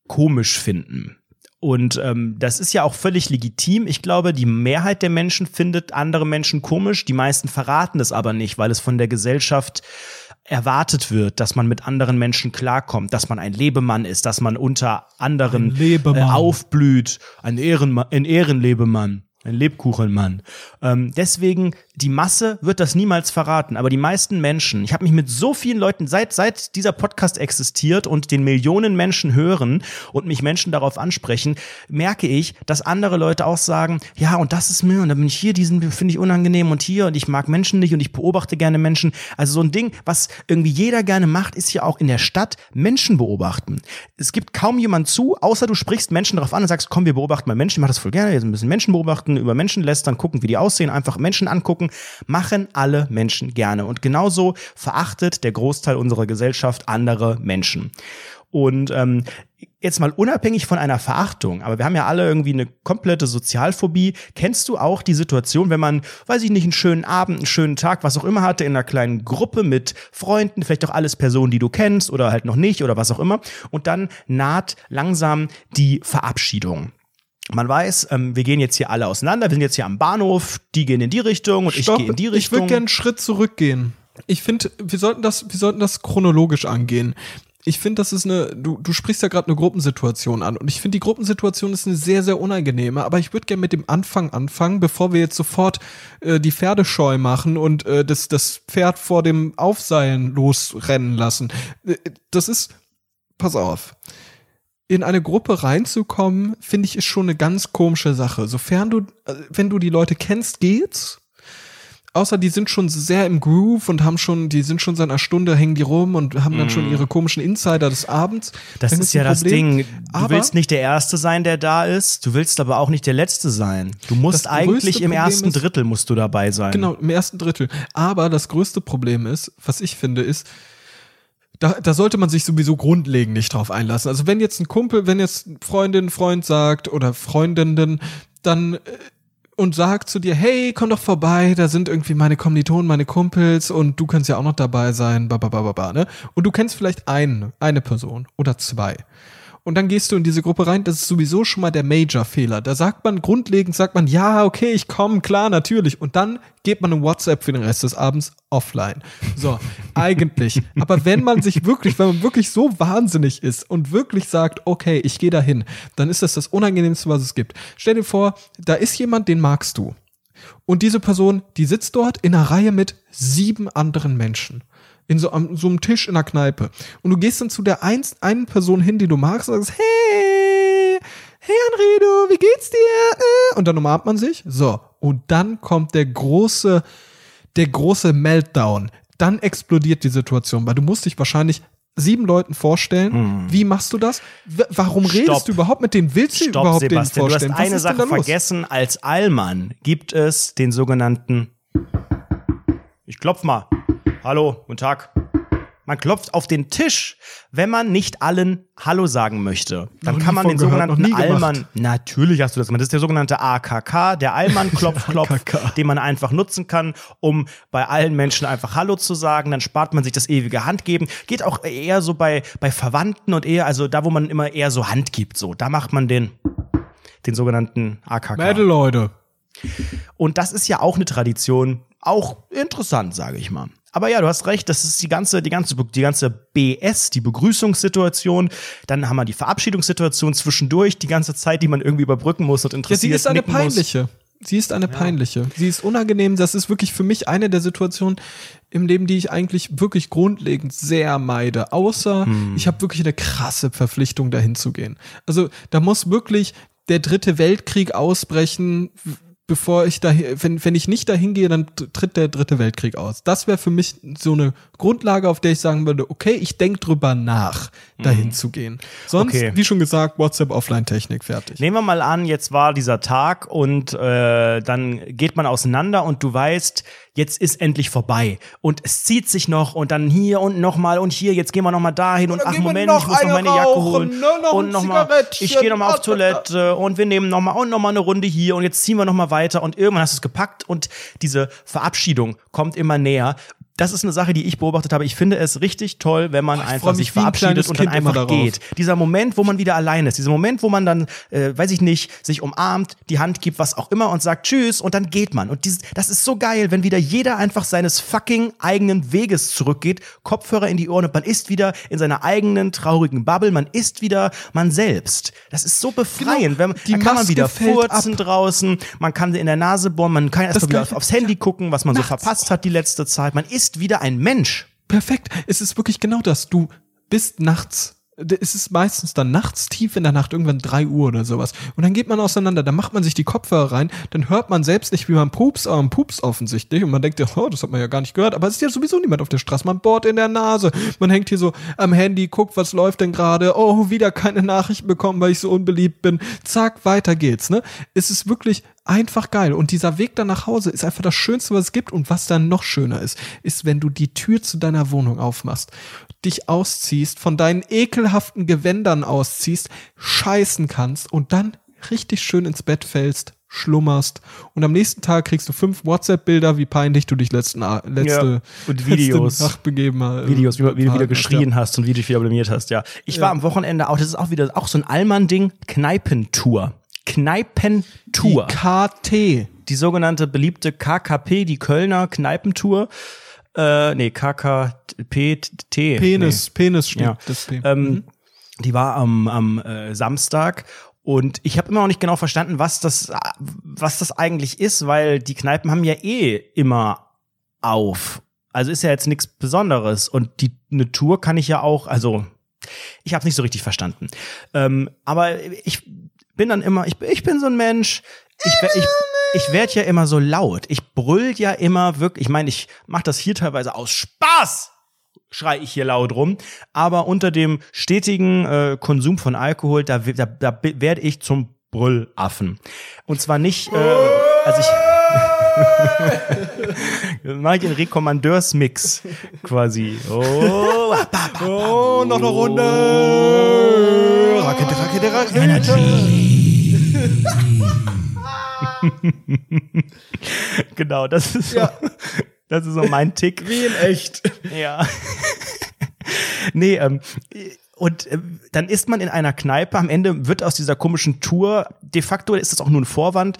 komisch finden. Und ähm, das ist ja auch völlig legitim. Ich glaube, die Mehrheit der Menschen findet andere Menschen komisch. Die meisten verraten es aber nicht, weil es von der Gesellschaft erwartet wird, dass man mit anderen Menschen klarkommt, dass man ein Lebemann ist, dass man unter anderen äh, aufblüht, ein, Ehrenma ein Ehrenlebemann. Ein Lebkuchenmann. Ähm, deswegen, die Masse wird das niemals verraten. Aber die meisten Menschen, ich habe mich mit so vielen Leuten, seit, seit dieser Podcast existiert und den Millionen Menschen hören und mich Menschen darauf ansprechen, merke ich, dass andere Leute auch sagen, ja, und das ist mir, und dann bin ich hier, diesen finde ich unangenehm und hier, und ich mag Menschen nicht und ich beobachte gerne Menschen. Also so ein Ding, was irgendwie jeder gerne macht, ist ja auch in der Stadt Menschen beobachten. Es gibt kaum jemand zu, außer du sprichst Menschen darauf an und sagst, komm, wir beobachten mal Menschen, ich mach das voll gerne, jetzt ein bisschen Menschen beobachten, über Menschen lästern, gucken, wie die aussehen, einfach Menschen angucken, machen alle Menschen gerne. Und genauso verachtet der Großteil unserer Gesellschaft andere Menschen. Und ähm, jetzt mal unabhängig von einer Verachtung, aber wir haben ja alle irgendwie eine komplette Sozialphobie. Kennst du auch die Situation, wenn man, weiß ich nicht, einen schönen Abend, einen schönen Tag, was auch immer hatte, in einer kleinen Gruppe mit Freunden, vielleicht auch alles Personen, die du kennst oder halt noch nicht oder was auch immer, und dann naht langsam die Verabschiedung. Man weiß, ähm, wir gehen jetzt hier alle auseinander, wir sind jetzt hier am Bahnhof, die gehen in die Richtung und ich gehe in die Ich Richtung. würde gerne einen Schritt zurückgehen. Ich finde, wir sollten das, wir sollten das chronologisch angehen. Ich finde, das ist eine, du, du sprichst ja gerade eine Gruppensituation an und ich finde, die Gruppensituation ist eine sehr, sehr unangenehme, aber ich würde gerne mit dem Anfang anfangen, bevor wir jetzt sofort äh, die Pferde scheu machen und äh, das, das Pferd vor dem Aufseilen losrennen lassen. Äh, Das ist, pass auf, in eine Gruppe reinzukommen, finde ich, ist schon eine ganz komische Sache. Sofern du, wenn du die Leute kennst, geht's. Außer die sind schon sehr im Groove und haben schon, die sind schon seit einer Stunde, hängen die rum und haben dann schon ihre komischen Insider des Abends. Das Dann ist ja das. Ding. Du Aber- willst nicht der Erste sein, der da ist. Du willst aber auch nicht der Letzte sein. Du musst eigentlich im Problem ersten ist- Drittel musst du dabei sein. Genau, im ersten Drittel. Aber das größte Problem ist, was ich finde, ist, da, da sollte man sich sowieso grundlegend nicht drauf einlassen. Also wenn jetzt ein Kumpel, wenn jetzt Freundin, Freund sagt oder Freundinnen, dann äh, und sagt zu dir, hey, komm doch vorbei, da sind irgendwie meine Kommilitonen, meine Kumpels und du kannst ja auch noch dabei sein, ba, ba, ba, ba, ba, ne? Und du kennst vielleicht einen, eine Person oder zwei. Und dann gehst du in diese Gruppe rein, das ist sowieso schon mal der Major-Fehler. Da sagt man grundlegend, sagt man, ja, okay, ich komme, klar, natürlich. Und dann geht man in WhatsApp für den Rest des Abends offline. So, eigentlich. Aber wenn man sich wirklich, wenn man wirklich so wahnsinnig ist und wirklich sagt, okay, ich gehe dahin, dann ist das das Unangenehmste, was es gibt. Stell dir vor, da ist jemand, den magst du. Und diese Person, die sitzt dort in einer Reihe mit sieben anderen Menschen. In so, am, so einem Tisch in der Kneipe. Und du gehst dann zu der eins, einen Person hin, die du magst, und sagst, hey, hey Anredo, wie geht's dir? Äh, Und dann umarmt man sich. So. Und dann kommt der große, der große Meltdown. Dann explodiert die Situation, weil du musst dich wahrscheinlich sieben Leuten vorstellen. Wie machst du das? W warum. Stopp. redest du überhaupt mit denen? Willst du Stopp, überhaupt Sebastian, denen du vorstellen? hast Was eine Sache vergessen. Als Allmann gibt es den sogenannten Ich klopf mal. Hallo, guten Tag. Man klopft auf den Tisch, wenn man nicht allen Hallo sagen möchte. Dann Noch kann man den gehört, sogenannten. Allmann. Natürlich hast du das gemacht. Das ist der sogenannte AKK, der Allmann klopf klopf, AKK. den man einfach nutzen kann, um bei allen Menschen einfach Hallo zu sagen. Dann spart man sich das ewige Handgeben. Geht auch eher so bei bei Verwandten und eher also da, wo man immer eher so Hand gibt. So, da macht man den den sogenannten AKK. Mädel, Leute. Und das ist ja auch eine Tradition, auch interessant, sage ich mal. Aber ja, du hast recht, das ist die ganze, die ganze, die ganze BS, die Begrüßungssituation. Dann haben wir die Verabschiedungssituation zwischendurch, die ganze Zeit, die man irgendwie überbrücken muss und Ja, interessiert. sie ist eine nicken muss. peinliche. Sie ist eine peinliche. Sie ist unangenehm. Das ist wirklich für mich eine der Situationen im Leben, die ich eigentlich wirklich grundlegend sehr meide. Außer Hm. ich habe wirklich eine krasse Verpflichtung, dahin zu gehen. Also da muss wirklich der dritte Weltkrieg ausbrechen, bevor ich da, wenn, wenn ich nicht dahin gehe, dann tritt der dritte Weltkrieg aus. Das wäre für mich so eine Grundlage, auf der ich sagen würde, okay, ich denke drüber nach, dahin mhm. zu gehen. Sonst, okay. wie schon gesagt, WhatsApp Offline-Technik fertig. Nehmen wir mal an, jetzt war dieser Tag und äh, dann geht man auseinander und du weißt, jetzt ist endlich vorbei und es zieht sich noch und dann hier und nochmal und hier, jetzt gehen wir nochmal dahin und, und ach Moment, ich muss noch meine Jacke holen ne, noch und nochmal, ich gehe nochmal auf Toilette und wir nehmen nochmal und nochmal eine Runde hier und jetzt ziehen wir nochmal weiter und irgendwann hast du es gepackt und diese Verabschiedung kommt immer näher das ist eine Sache, die ich beobachtet habe. Ich finde es richtig toll, wenn man oh, einfach sich verabschiedet und dann einfach geht. Dieser Moment, wo man wieder allein ist, dieser Moment, wo man dann, äh, weiß ich nicht, sich umarmt, die Hand gibt, was auch immer und sagt Tschüss und dann geht man. Und dieses, das ist so geil, wenn wieder jeder einfach seines fucking eigenen Weges zurückgeht, Kopfhörer in die Ohren und man ist wieder in seiner eigenen traurigen Bubble, man ist wieder man selbst. Das ist so befreiend. Genau, wenn man, dann kann man wieder furzen ab. draußen, man kann in der Nase bohren, man kann erst mal wieder aufs Handy gucken, was man nachts. so verpasst hat die letzte Zeit. Man ist ist wieder ein Mensch. Perfekt. Es ist wirklich genau das. Du bist nachts es ist meistens dann nachts, tief in der Nacht, irgendwann drei Uhr oder sowas. Und dann geht man auseinander, dann macht man sich die Kopfhörer rein, dann hört man selbst nicht, wie man pups, aber man pups offensichtlich. Und man denkt ja, oh, das hat man ja gar nicht gehört. Aber es ist ja sowieso niemand auf der Straße. Man bohrt in der Nase. Man hängt hier so am Handy, guckt, was läuft denn gerade. Oh, wieder keine Nachrichten bekommen, weil ich so unbeliebt bin. Zack, weiter geht's, ne? Es ist wirklich einfach geil. Und dieser Weg dann nach Hause ist einfach das Schönste, was es gibt. Und was dann noch schöner ist, ist, wenn du die Tür zu deiner Wohnung aufmachst, dich ausziehst, von deinen ekelhaften Gewändern ausziehst, scheißen kannst und dann richtig schön ins Bett fällst, schlummerst und am nächsten Tag kriegst du fünf WhatsApp-Bilder, wie peinlich du dich letzten, letzte, ja, und Videos, Nacht begeben hast. Videos, wie, wie du wieder geschrien ja. hast und wie du dich wieder blamiert hast, ja. Ich ja. war am Wochenende auch, das ist auch wieder auch so ein Allmann-Ding, Kneipentour. Kneipentour. Die KT. Die sogenannte beliebte KKP, die Kölner Kneipentour. Äh, nee, KKP, T. Penis, nee. Penis steht ja. das P. Ähm, mhm. Die war am, am äh, Samstag und ich habe immer noch nicht genau verstanden, was das, was das eigentlich ist, weil die Kneipen haben ja eh immer auf. Also ist ja jetzt nichts Besonderes. Und die eine Tour kann ich ja auch, also ich habe nicht so richtig verstanden. Ähm, aber ich bin dann immer, ich, ich bin so ein Mensch, ich, ich, ich werde ja immer so laut. Ich brüll ja immer wirklich, ich meine, ich mache das hier teilweise aus Spaß schrei ich hier laut rum. Aber unter dem stetigen äh, Konsum von Alkohol, da, da, da werde ich zum Brüllaffen. Und zwar nicht, äh, also ich mache ich den Rekommandeursmix quasi. Oh, oh, noch eine Runde. Rakete, Rakete, Rakete. Energy. genau, das ist so, ja. das ist so mein Tick. Wie in echt. Ja. nee, ähm, und äh, dann ist man in einer Kneipe, am Ende wird aus dieser komischen Tour, de facto ist das auch nur ein Vorwand,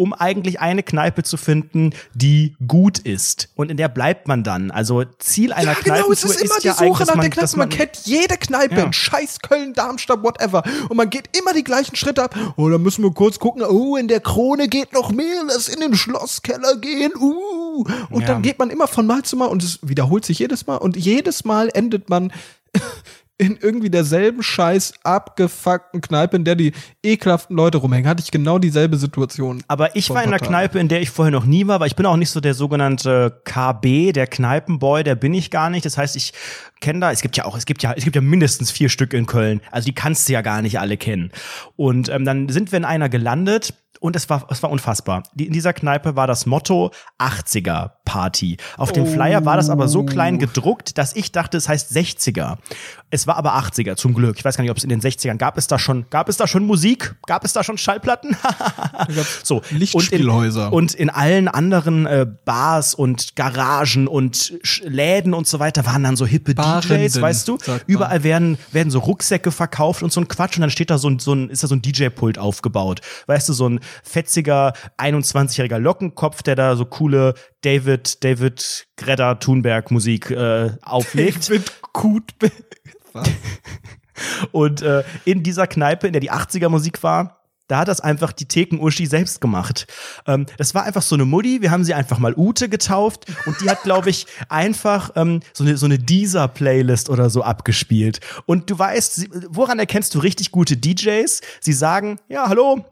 um eigentlich eine Kneipe zu finden, die gut ist. Und in der bleibt man dann. Also Ziel einer ja, genau, Kneipentour es ist, immer ist die ja Suche nach man, der Kneipe. Man, man, kennt jede Kneipe ja. in Scheiß Köln, Darmstadt, whatever. Und man geht immer die gleichen Schritte ab. Oh, da müssen wir kurz gucken. Oh, in der Krone geht noch mehr. Lass in den Schlosskeller gehen. Uh. Und ja. dann geht man immer von Mal zu Mal und es wiederholt sich jedes Mal. Und jedes Mal endet man in irgendwie derselben scheiß abgefuckten Kneipe, in der die ekelhaften Leute rumhängen, hatte ich genau dieselbe Situation. Aber ich war in einer Kneipe, in der ich vorher noch nie war, weil ich bin auch nicht so der sogenannte KB, der Kneipenboy, der bin ich gar nicht. Das heißt, ich kenne da, es gibt ja auch, es gibt ja, es gibt ja mindestens vier Stück in Köln. Also die kannst du ja gar nicht alle kennen. Und ähm, dann sind wir in einer gelandet und es war, es war unfassbar. In dieser Kneipe war das Motto 80er Party. Auf dem Flyer war das aber so klein gedruckt, dass ich dachte, es heißt 60er. Es war aber 80er, zum Glück. Ich weiß gar nicht, ob es in den 60ern gab es da schon, gab es da schon Musik? Gab es da schon Schallplatten? so. Lichtspielhäuser. Und in, und in allen anderen äh, Bars und Garagen und Läden und so weiter waren dann so hippe Barenden, DJs, weißt du? Überall werden, werden so Rucksäcke verkauft und so ein Quatsch und dann steht da so ein, so ein ist da so ein DJ-Pult aufgebaut. Weißt du, so ein fetziger 21-jähriger Lockenkopf, der da so coole David, David Greta Thunberg Musik äh, auflegt. David Kut. Und äh, in dieser Kneipe, in der die 80er Musik war, Da hat das einfach die Theken-Uschi selbst gemacht. Ähm, das war einfach so eine Mutti. Wir haben sie einfach mal Ute getauft und die hat, glaube ich, einfach ähm, so eine, so eine Deezer-Playlist oder so abgespielt. Und du weißt, sie- woran erkennst du richtig gute DJs? Sie sagen, ja, hallo,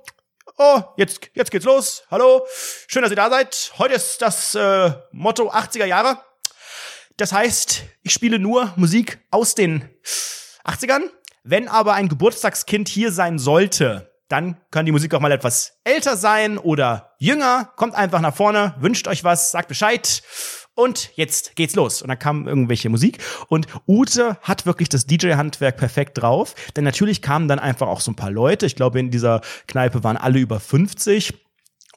Oh, jetzt, jetzt geht's los. Hallo, schön, dass ihr da seid. Heute ist das äh, Motto 80er Jahre. Das heißt, ich spiele nur Musik aus den 80ern. Wenn aber ein Geburtstagskind hier sein sollte, dann kann die Musik auch mal etwas älter sein oder jünger. Kommt einfach nach vorne, wünscht euch was, sagt Bescheid. Und jetzt geht's los. Und dann kam irgendwelche Musik. Und Ute hat wirklich das DJ-Handwerk perfekt drauf. Denn natürlich kamen dann einfach auch so ein paar Leute. Ich glaube, in dieser Kneipe waren alle über 50.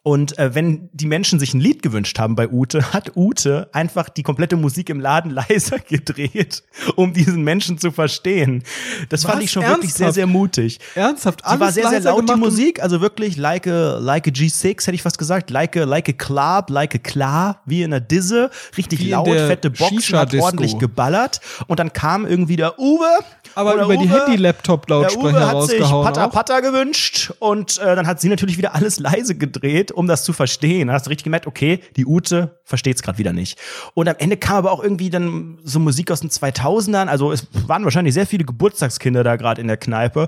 Und äh, wenn die Menschen sich ein Lied gewünscht haben bei Ute, hat Ute einfach die komplette Musik im Laden leiser gedreht, um diesen Menschen zu verstehen. Das fand Was? ich schon wirklich sehr, Ernsthaft? sehr mutig. Ernsthaft, Die war sehr, sehr laut, die Musik. Also wirklich like a, like a G6, hätte ich fast gesagt. Like a, like a Club, like a klar, wie in der Disse. Richtig Wie laut, fette Boxen, hat ordentlich geballert. Und dann kam irgendwie der Uwe. Aber über die Uwe- Handy-Laptop-Lautsprecher Uwe hat sich rausgehauen. Patter. Patter gewünscht und äh, dann hat sie natürlich wieder alles leise gedreht, um das zu verstehen. Da hast du richtig gemerkt, okay, die Ute versteht's gerade wieder nicht. Und am Ende kam aber auch irgendwie dann so Musik aus den 2000ern. Also es waren wahrscheinlich sehr viele Geburtstagskinder da gerade in der Kneipe.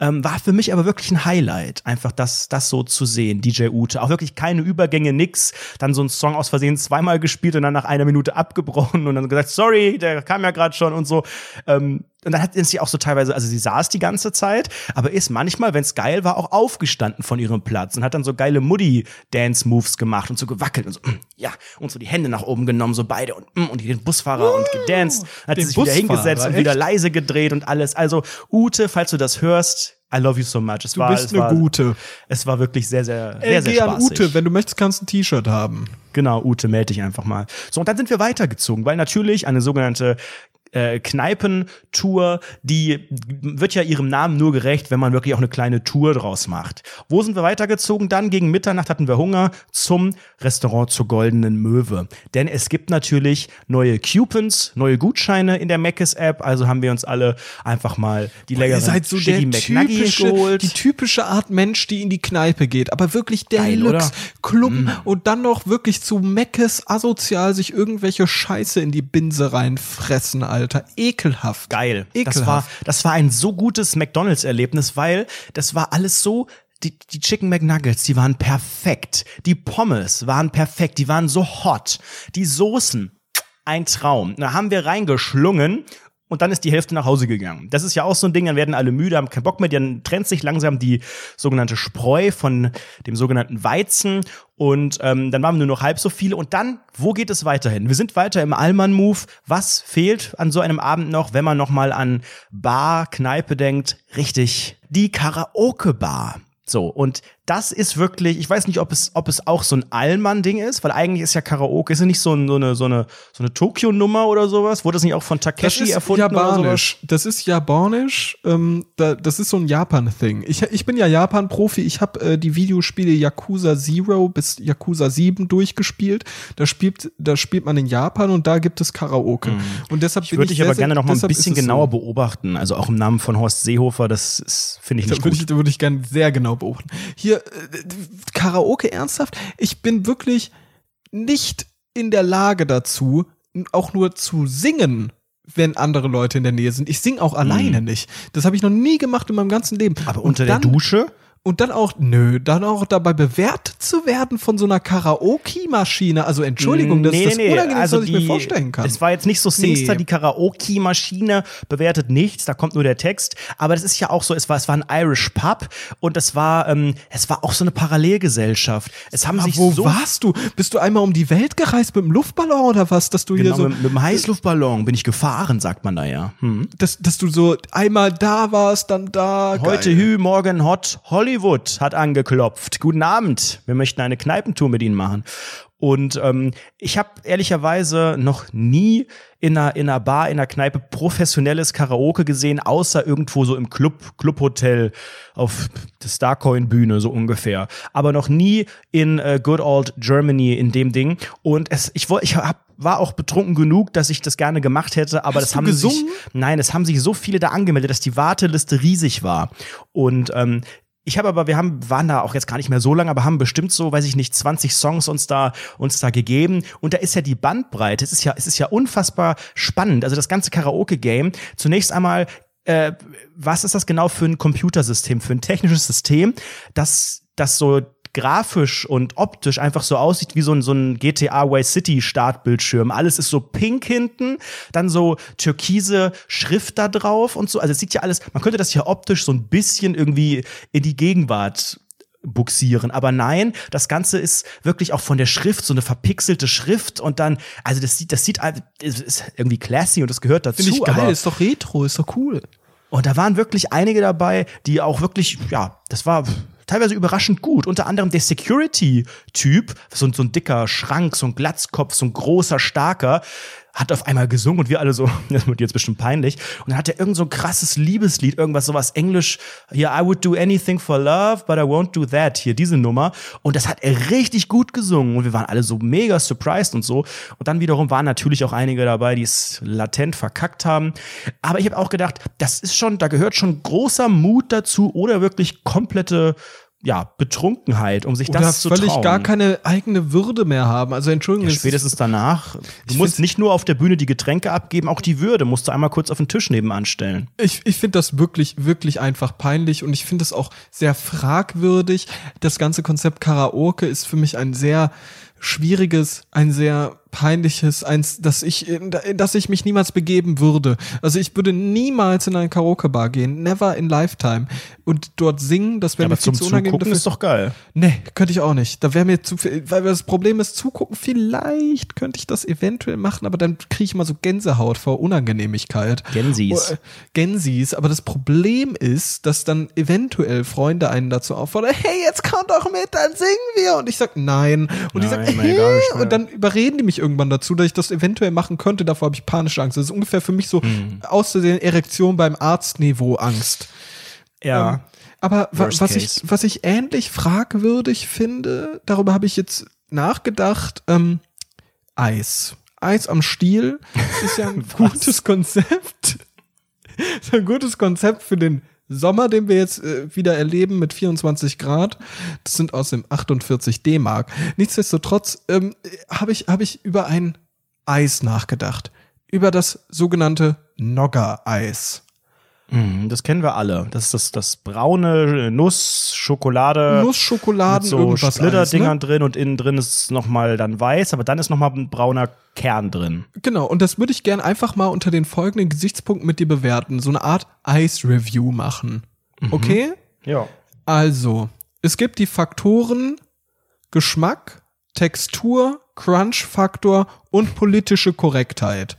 Ähm, war für mich aber wirklich ein Highlight, einfach das, das so zu sehen, DJ Ute. Auch wirklich keine Übergänge, nix. Dann so ein Song aus Versehen zweimal gespielt und dann nach einer Minute abgebrochen und dann gesagt, sorry, der kam ja gerade schon und so. Ähm, und dann hat sie auch so teilweise, also sie saß die ganze Zeit, aber ist manchmal, wenn es geil war, auch aufgestanden von ihrem Platz und hat dann so geile Muddy-Dance-Moves gemacht und so gewackelt und so, mm, ja, und so die Hände nach oben genommen, so beide und, mm, und den Busfahrer und gedanced. Hat sie sich wieder Busfahrer, hingesetzt und echt? wieder leise gedreht und alles. Also, Ute, falls du das hörst, I love you so much. Es Du war, bist es eine war, gute. Es war wirklich sehr, sehr, sehr, sehr LG an spaßig. Ute, wenn du möchtest, kannst du ein T-Shirt haben. Genau, Ute, melde dich einfach mal. So, und dann sind wir weitergezogen, weil natürlich eine sogenannte äh, Kneipentour, die wird ja ihrem Namen nur gerecht, wenn man wirklich auch eine kleine Tour draus macht. Wo sind wir weitergezogen? Dann gegen Mitternacht hatten wir Hunger zum Restaurant zur Goldenen Möwe. Denn es gibt natürlich neue Coupons, neue Gutscheine in der Meckes-App, also haben wir uns alle einfach mal die leckeren Ihr seid so der Shitty McNuggy typische, geholt. die typische Art Mensch, die in die Kneipe geht. Aber wirklich der Deluxe? Club und dann noch wirklich zu Meckes asozial sich irgendwelche Scheiße in die Binse reinfressen, Alter. Ekelhaft. geil. Das Ekelhaft. war, das war ein so gutes McDonalds-Erlebnis, weil das war alles so. Die, die Chicken McNuggets, die waren perfekt. Die Pommes waren perfekt. Die waren so hot. Die Soßen, ein Traum. Da haben wir reingeschlungen. Und dann ist die Hälfte nach Hause gegangen. Das ist ja auch so ein Ding, dann werden alle müde, haben keinen Bock mehr, dann trennt sich langsam die sogenannte Spreu von dem sogenannten Weizen und ähm, dann waren wir nur noch halb so viele und dann, wo geht es weiterhin? Wir sind weiter im Allmann-Move. Was fehlt an so einem Abend noch, wenn man noch mal an Bar, Kneipe denkt? Richtig, die Karaoke-Bar. So, und das ist wirklich, ich weiß nicht, ob es, ob es auch so ein Allmann-Ding ist, weil eigentlich ist ja Karaoke, ist ja nicht so, ein, so eine, so eine, so eine Tokio-Nummer oder sowas? Wurde das nicht auch von Das Takeshi ist erfunden oder sowas? japanisch. Das ist japanisch. Ähm, da, das ist so ein Japan-Thing. Ich, ich bin ja Japan-Profi. Ich habe äh, die Videospiele Yakuza Zero bis Yakuza 7 durchgespielt. Da spielt, da spielt man in Japan und da gibt es Karaoke. Und deshalb Mhm. Ich würde dich aber gerne noch mal ein ist bisschen es so. genauer beobachten. Also auch im Namen von Horst Seehofer, das ist, finde ich Da nicht würde gut. ich, da würde ich gerne sehr genau beobachten. Hier, äh, Karaoke ernsthaft? Ich bin wirklich nicht in der Lage dazu, auch nur zu singen, wenn andere Leute in der Nähe sind. Ich singe auch alleine nicht. Das habe ich noch nie gemacht in meinem ganzen Leben. Mhm. aber unter dann, der Dusche? Und dann auch, nö, dann auch dabei bewertet zu werden von so einer Karaoke-Maschine. Also Entschuldigung, das ist das Unangenehmste, was ich mir vorstellen kann. Es war jetzt nicht so Singster, Nee. die Karaoke-Maschine bewertet nichts, da kommt nur der Text. Aber das ist ja auch so, es war, es war ein Irish Pub und es war, ähm, es war auch so eine Parallelgesellschaft. Es haben Aber sich wo so warst du? Bist du einmal um die Welt gereist mit dem Luftballon oder was, dass du genau, hier so mit, mit dem Heißluftballon bin ich gefahren, sagt man da ja. Hm. dass, dass du so einmal da warst, dann da. Heute Geil. Hü, morgen Hot. Hollywood hat angeklopft. Guten Abend. Wir möchten eine Kneipentour mit Ihnen machen. Und ähm, ich habe ehrlicherweise noch nie in einer, in einer Bar, in einer Kneipe professionelles Karaoke gesehen, außer irgendwo so im Club, Clubhotel auf der Starcoin-Bühne, so ungefähr. Aber noch nie in äh, Good Old Germany in dem Ding. Und es, ich, ich hab, war auch betrunken genug, dass ich das gerne gemacht hätte, aber Hast das haben sich, gesungen? nein, es haben sich so viele da angemeldet, dass die Warteliste riesig war. Und ähm, ich habe aber, wir haben, waren da auch jetzt gar nicht mehr so lange, aber haben bestimmt so, weiß ich nicht, 20 Songs uns da, uns da gegeben. Und da ist ja die Bandbreite. Es ist ja, es ist ja unfassbar spannend. Also das ganze Karaoke-Game. Zunächst einmal, äh, was ist das genau für ein Computersystem, für ein technisches System, das, das so grafisch und optisch einfach so aussieht wie so ein, so ein GTA Vice City Startbildschirm. Alles ist so pink hinten, dann so türkise Schrift da drauf und so. Also es sieht ja alles, man könnte das ja optisch so ein bisschen irgendwie in die Gegenwart buxieren. Aber nein, das Ganze ist wirklich auch von der Schrift so eine verpixelte Schrift und dann, also das sieht, das sieht, ist irgendwie classy und das gehört dazu. Finde ich geil, ist doch retro, ist doch cool. Und da waren wirklich einige dabei, die auch wirklich, ja, das war teilweise überraschend gut. Unter anderem der Security-Typ, so, so ein dicker Schrank, so ein Glatzkopf, so ein großer, starker, hat auf einmal gesungen und wir alle so, das wird jetzt bestimmt peinlich. Und dann hat er irgend so ein krasses Liebeslied, irgendwas sowas Englisch, hier, I would do anything for love, but I won't do that, hier, diese Nummer. Und das hat er richtig gut gesungen und wir waren alle so mega surprised und so. Und dann wiederum waren natürlich auch einige dabei, die es latent verkackt haben. Aber ich habe auch gedacht, das ist schon, da gehört schon großer Mut dazu oder wirklich komplette ja, Betrunkenheit, um sich Oder das zu völlig trauen. gar keine eigene Würde mehr haben. Also Entschuldigung, ja, es spätestens danach. Du musst nicht nur auf der Bühne die Getränke abgeben, auch die Würde musst du einmal kurz auf den Tisch nebenan stellen. Ich, ich finde das wirklich, wirklich einfach peinlich und ich finde es auch sehr fragwürdig. Das ganze Konzept Karaoke ist für mich ein sehr schwieriges, ein sehr peinliches, eins, dass ich, dass ich mich niemals begeben würde. Also ich würde niemals in eine Karaoke-Bar gehen, never in lifetime und dort singen, das wäre Ja, mir viel zu unangenehm. Zugucken ist doch geil. Nee, könnte ich auch nicht. Da wäre mir zu viel, weil das Problem ist, zugucken, vielleicht könnte ich das eventuell machen, aber dann kriege ich immer so Gänsehaut vor Unangenehmigkeit. Gensis. Äh, Gensis, aber das Problem ist, dass dann eventuell Freunde einen dazu auffordern, hey, jetzt komm doch mit, dann singen wir. Und ich sag nein. Und die Nein, sagen, gar nicht hey. Und dann überreden die mich irgendwann dazu, dass ich das eventuell machen könnte. Davor habe ich panische Angst. Das ist ungefähr für mich so Hm. auszusehen Erektion beim Arztniveau Angst. Ja. Ähm, aber wa Worst was ich, was ich ähnlich fragwürdig finde, darüber habe ich jetzt nachgedacht, ähm, Eis. Eis am Stiel ist ja ein gutes Konzept. ist ein gutes Konzept für den Sommer, den wir jetzt äh, wieder erleben mit 24 Grad. Das sind aus dem 48 D-Mark. Nichtsdestotrotz ähm, habe ich, hab ich über ein Eis nachgedacht. Über das sogenannte Nogger-Eis. Mhm, Das kennen wir alle. Das ist das, das braune Nuss, Schokolade. Nussschokoladen, mit so Eis, ne? drin und innen drin ist nochmal dann weiß, aber dann ist nochmal ein brauner Kern drin. Genau, und das würde ich gern einfach mal unter den folgenden Gesichtspunkten mit dir bewerten. So eine Art Eis-Review machen. Okay? Ja. Also, es gibt die Faktoren Geschmack, Textur, Crunch-Faktor und politische Korrektheit.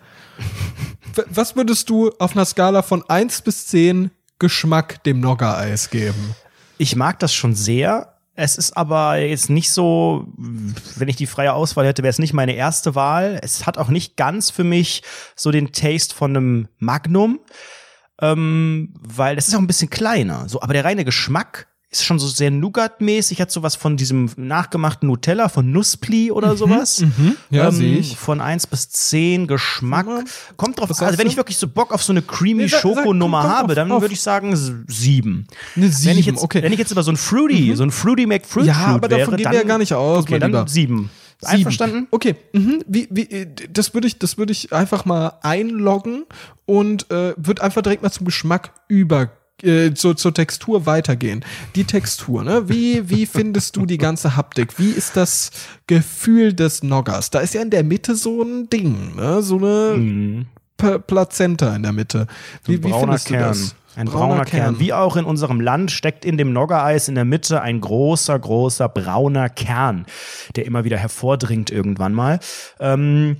Was würdest du auf einer Skala von 1 bis 10 Geschmack dem Nogger-Eis geben? Ich mag das schon sehr. Es ist aber jetzt nicht so, wenn ich die freie Auswahl hätte, wäre es nicht meine erste Wahl. Es hat auch nicht ganz für mich so den Taste von einem Magnum, ähm, weil das ist auch ein bisschen kleiner. So, aber der reine Geschmack ist schon so sehr Nougat-mäßig, hat sowas von diesem nachgemachten Nutella, von Nusspli oder sowas. Mhm. Ja, ähm, sehe ich. Von 1 bis 10 Geschmack. Kommt drauf an. Also wenn ich wirklich so Bock auf so eine creamy Schokonummer habe, auf, dann würde ich sagen s- sieben. Eine Wenn ich 7, jetzt, okay. wenn ich jetzt aber so ein Fruity, so ein Fruity McFruit Ja, aber davon wäre, gehen dann, wir ja gar nicht aus, Okay, dann Lieber. sieben. Einverstanden? Okay, mhm. wie, wie, das würde ich, das würde ich einfach mal einloggen und äh, würde einfach direkt mal zum Geschmack über äh, zur, zur Textur weitergehen. Die Textur, ne? Wie, wie findest du die ganze Haptik? Wie ist das Gefühl des Noggers? Da ist ja in der Mitte so ein Ding, ne? So eine P Plazenta in der Mitte. Wie, wie brauner findest Kern. du das? Ein brauner, Kern. Wie auch in unserem Land steckt in dem Noggereis in der Mitte ein großer, großer brauner Kern, der immer wieder hervordringt irgendwann mal. Ähm,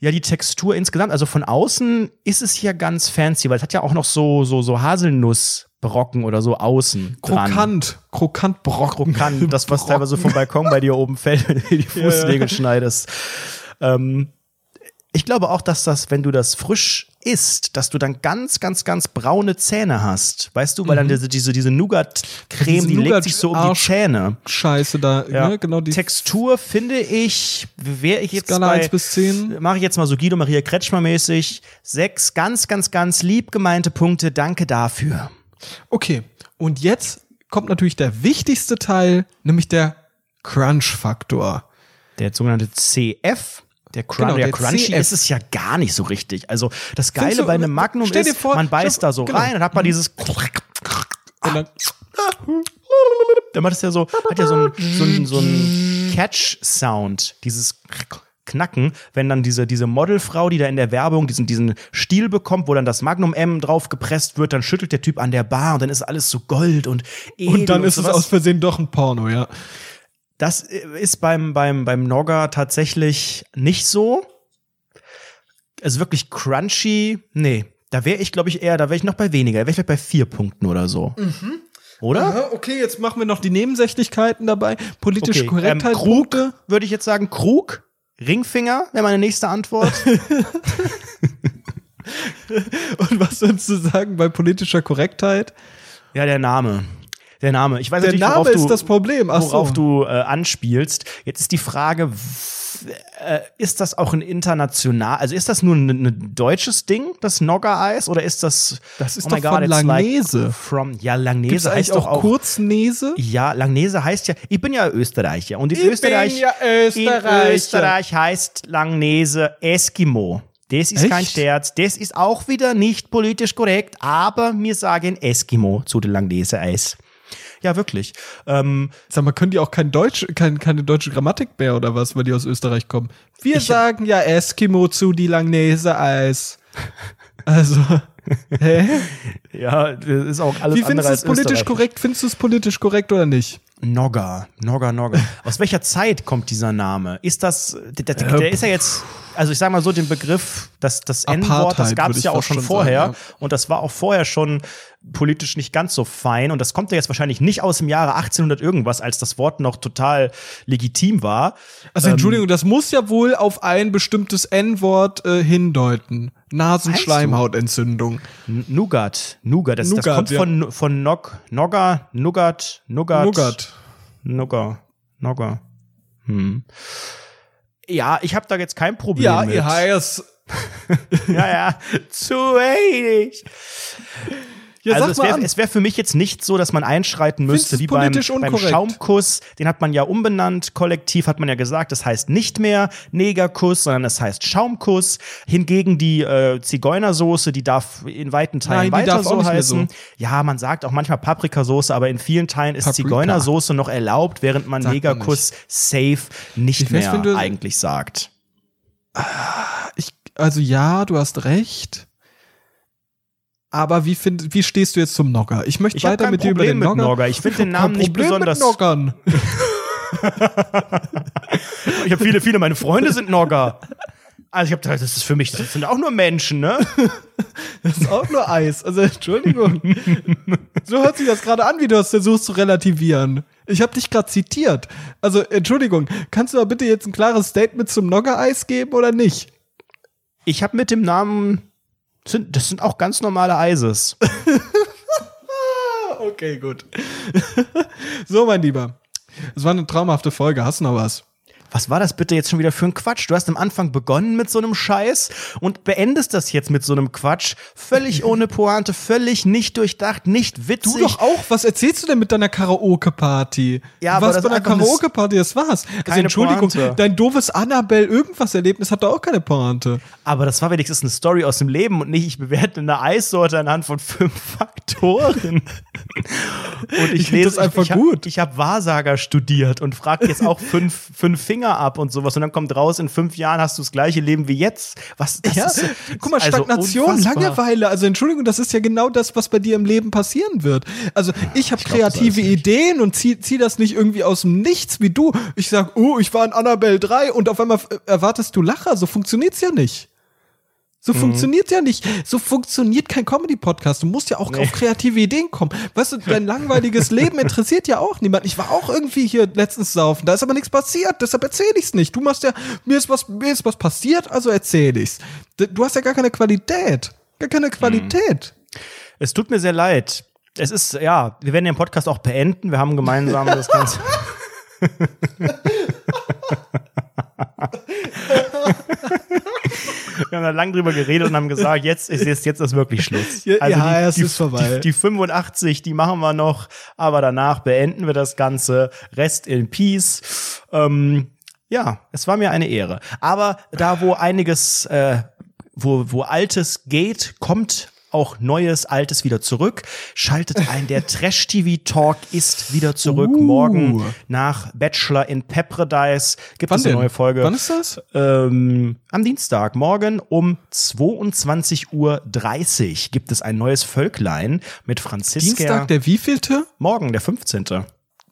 ja, die Textur insgesamt, also von außen ist es hier ganz fancy, weil es hat ja auch noch so, so, so Haselnussbrocken oder so außen dran. Krokant. Krokant Brocken. Krokant, das, was teilweise vom Balkon bei dir oben fällt, wenn du die Fußnägel schneidest. Ähm, ich glaube auch, dass das, wenn du das frisch isst, dass du dann ganz, ganz, ganz braune Zähne hast. Weißt du, weil dann diese, diese, diese Nougat-Creme, die legt sich so um die Zähne. Scheiße da, Ja. ne? Genau die Textur finde ich, wäre ich jetzt Skala bei, 1 bis 10. mache ich jetzt mal so Guido Maria Kretschmer mäßig, sechs ganz, ganz, ganz lieb gemeinte Punkte, danke dafür. Okay, und jetzt kommt natürlich der wichtigste Teil, nämlich der Crunch-Faktor. Der sogenannte CF. Der, Crun Genau, der, der Crunchy CF. ist es ja gar nicht so richtig. Also das Geile du- bei einem Magnum stell dir ist, vor- man beißt da so genau. rein und hat man dieses Und dann, Dann macht es ja so, hat ja so einen so so Catch-Sound, dieses Knacken, wenn dann diese, diese Modelfrau, die da in der Werbung diesen, diesen Stiel bekommt, wo dann das Magnum M drauf gepresst wird, dann schüttelt der Typ an der Bar und dann ist alles so Gold und edel und dann ist es sowas. aus Versehen doch ein Porno, ja. Das ist beim, beim, beim Nogger tatsächlich nicht so. Also wirklich crunchy, nee. Da wäre ich, glaube ich, eher, da wäre ich noch bei weniger. Da wäre ich vielleicht bei vier Punkten oder so. Oder? Aha, okay, jetzt machen wir noch die Nebensächlichkeiten dabei. Politische Okay, Korrektheit, ähm, Krug würde ich jetzt sagen. Krug, Ringfinger wäre meine nächste Antwort. Und was würdest du sagen bei politischer Korrektheit? ja, der Name. Der Name. Ich weiß Der natürlich, Name worauf du, ist das Problem. Ach worauf so. du äh, anspielst. Jetzt ist die Frage, äh, ist das auch ein international, also ist das nur ein, ein deutsches Ding, das Nogger-Eis, oder ist das Das ist oh doch von it's Langnese. Like from, ja, Gibt's Langnese eigentlich heißt doch auch Kurznese? Ja, Langnese heißt ja, ich bin ja Österreicher und in Ich bin Österreich, ja Österreicher. in Österreich heißt Langnese Eskimo. Das ist kein Echt? Scherz. Das ist auch wieder nicht politisch korrekt, aber wir sagen Eskimo zu den Langnese Eis. Ja, wirklich. Ähm, Sag mal, können die auch kein Deutsch, kein, keine deutsche Grammatik mehr oder was, weil die aus Österreich kommen? Wir sagen ja Eskimo zu die Langnese Eis. Also, hä? ja, das ist auch alles Wie findest du es politisch korrekt? Findest du es politisch korrekt oder nicht? Nogger, Nogger, Nogger. Aus welcher Zeit kommt dieser Name? Ist das, der, der, der ist ja jetzt, also ich sage mal so den Begriff, das, das N-Wort, das gab es ja auch schon vorher sagen, und das war auch vorher schon politisch nicht ganz so fein und das kommt ja jetzt wahrscheinlich nicht aus dem Jahre 1800 irgendwas, als das Wort noch total legitim war. Also Entschuldigung, das muss ja wohl auf ein bestimmtes N-Wort äh, hindeuten. Nasenschleimhautentzündung. Nougat, Nougat, das, das Nougat, kommt ja. von, von Nog, Nogger, Nougat, Nougat. Nougat. Nogger, Nogger. Hm. Ja, ich habe da jetzt kein Problem Ja, mit. ihr heißt. Ja, ja, zu wenig. Ja, also es wäre wär für mich jetzt nicht so, dass man einschreiten müsste, wie beim, beim? Schaumkuss. Den hat man ja umbenannt. Kollektiv hat man ja gesagt, das heißt nicht mehr Negerkuss, sondern es heißt Schaumkuss. Hingegen die äh, Zigeunersoße, die darf in weiten Teilen Nein, weiter so nicht heißen. so. Ja, man sagt auch manchmal Paprikasoße, aber in vielen Teilen ist Paprika. Zigeunersoße noch erlaubt, während man Sagt man Negerkuss safe nicht wär's, mehr du- eigentlich sagt. Ich, also ja, du hast recht. Aber wie, find, wie stehst du jetzt zum Nogger? Ich möchte Ich weiter mit dir über Problem den mit Nogger. Nogger. Ich finde den Namen nicht Problem besonders. Mit Noggern. Ich habe viele, viele, meine Freunde sind Nogger. Also ich habe das ist für mich, das sind auch nur Menschen, ne? Das ist auch nur Eis. Also Entschuldigung. so hört sich das gerade an, wie du das versuchst zu relativieren. Ich habe dich gerade zitiert. Also Entschuldigung, kannst du da bitte jetzt ein klares Statement zum Nogger-Eis geben oder nicht? Ich habe mit dem Namen, sind, das sind auch ganz normale Eises. Okay, gut. so, mein Lieber. Es war eine traumhafte Folge. Hast du noch was? Was war das bitte jetzt schon wieder für ein Quatsch? Du hast am Anfang begonnen mit so einem Scheiß und beendest das jetzt mit so einem Quatsch. Völlig ohne Pointe, völlig nicht durchdacht, nicht witzig. Du doch auch. Was erzählst du denn mit deiner Karaoke-Party? Ja, aber das bei einer Karaoke-Party, das war's. Also Entschuldigung, Pointe. dein doofes Annabelle-Irgendwas-Erlebnis hat doch auch keine Pointe. Aber das war wenigstens eine Story aus dem Leben und nicht, ich bewerte eine Eissorte anhand von fünf Faktoren. Und ich, Ich lese das einfach ich, ich gut. Hab, ich habe Wahrsager studiert und frage jetzt auch fünf, fünf Finger ab und sowas. Und dann kommt raus, in fünf Jahren hast du das gleiche Leben wie jetzt. Was, das Ja, ist, guck mal, also Stagnation, unfassbar. Langeweile. Also Entschuldigung, das ist ja genau das, was bei dir im Leben passieren wird. Also ich habe kreative. Ideen und zieh, zieh das nicht irgendwie aus dem Nichts wie du. Ich sag, oh, ich war in Annabelle 3 und auf einmal äh, erwartest du Lacher. So funktioniert's ja nicht. So Mhm. funktioniert ja nicht. So funktioniert kein Comedy-Podcast. Du musst ja auch auf kreative Ideen kommen. Weißt du, dein langweiliges Leben interessiert ja auch niemand. Ich war auch irgendwie hier letztens saufen. Da ist aber nichts passiert. Deshalb erzähle ich's nicht. Du machst ja, mir ist was, mir ist was passiert, also erzähle ich's. D- Du hast ja gar keine Qualität. Gar keine Qualität. Es tut mir sehr leid. Es ist, ja, wir werden den Podcast auch beenden. Wir haben gemeinsam das Ganze. Wir haben da lang drüber geredet und haben gesagt, jetzt ist jetzt, jetzt ist wirklich Schluss. Ja, Also ja, die, es die, ist vorbei. Die, die 85, die machen wir noch, aber danach beenden wir das Ganze. Rest in Peace. Ähm, ja, es war mir eine Ehre. Aber da, wo einiges, äh, wo, wo Altes geht, kommt auch Neues, Altes wieder zurück. Schaltet ein, der Trash-TV-Talk ist wieder zurück. Uh. Morgen nach Bachelor in Paradise gibt Wann es eine denn? neue Folge. Wann ist das? Ähm, am Dienstag, morgen um 22.30 Uhr gibt es ein neues Völklein mit Franziska. Dienstag, der wievielte? morgen, der 15.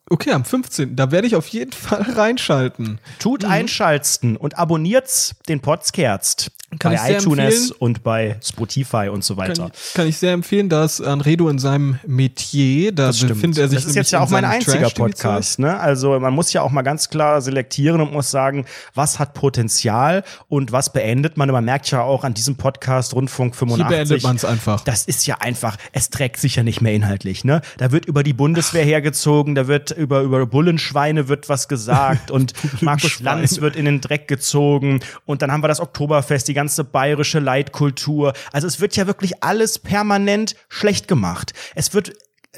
Okay, am 15. Da werde ich auf jeden Fall reinschalten. Tut einschalten und abonniert den Podcast Kann ich bei sehr iTunes empfehlen. und bei Spotify und so weiter. Kann, kann ich sehr empfehlen, dass Anredo in seinem Metier, da Das stimmt. befindet er sich das ist jetzt ja auch in mein einziger. Podcast. Ne? Also man muss ja auch mal ganz klar selektieren und muss sagen, was hat Potenzial und was beendet man. Und man merkt ja auch an diesem Podcast Rundfunk 85. Hier beendet man es einfach. Das ist ja einfach, es trägt sich ja nicht mehr inhaltlich, ne? Da wird über die Bundeswehr hergezogen, da wird über, über Bullenschweine wird was gesagt und Markus. Lanz wird in den Dreck gezogen und dann haben wir das Oktoberfest, ganze bayerische Leitkultur. Also es wird ja wirklich alles permanent schlecht gemacht. Es wird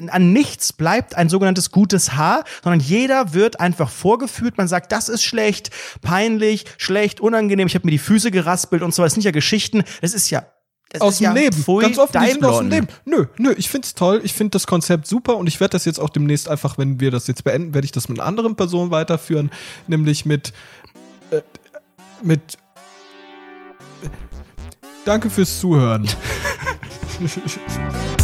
an nichts bleibt ein sogenanntes gutes Haar, sondern jeder wird einfach vorgeführt. Man sagt, das ist schlecht, peinlich, schlecht, unangenehm. Ich habe mir die Füße geraspelt und so. Das sind ja Geschichten. Das ist ja das aus dem ja Leben. Pfui, Ganz offen, die sind aus dem. Leben. Nö, nö, ich find's toll. Ich find das Konzept super und ich werde das jetzt auch demnächst einfach, wenn wir das jetzt beenden, werde ich das mit einer anderen Person weiterführen, nämlich mit äh, mit Danke fürs Zuhören.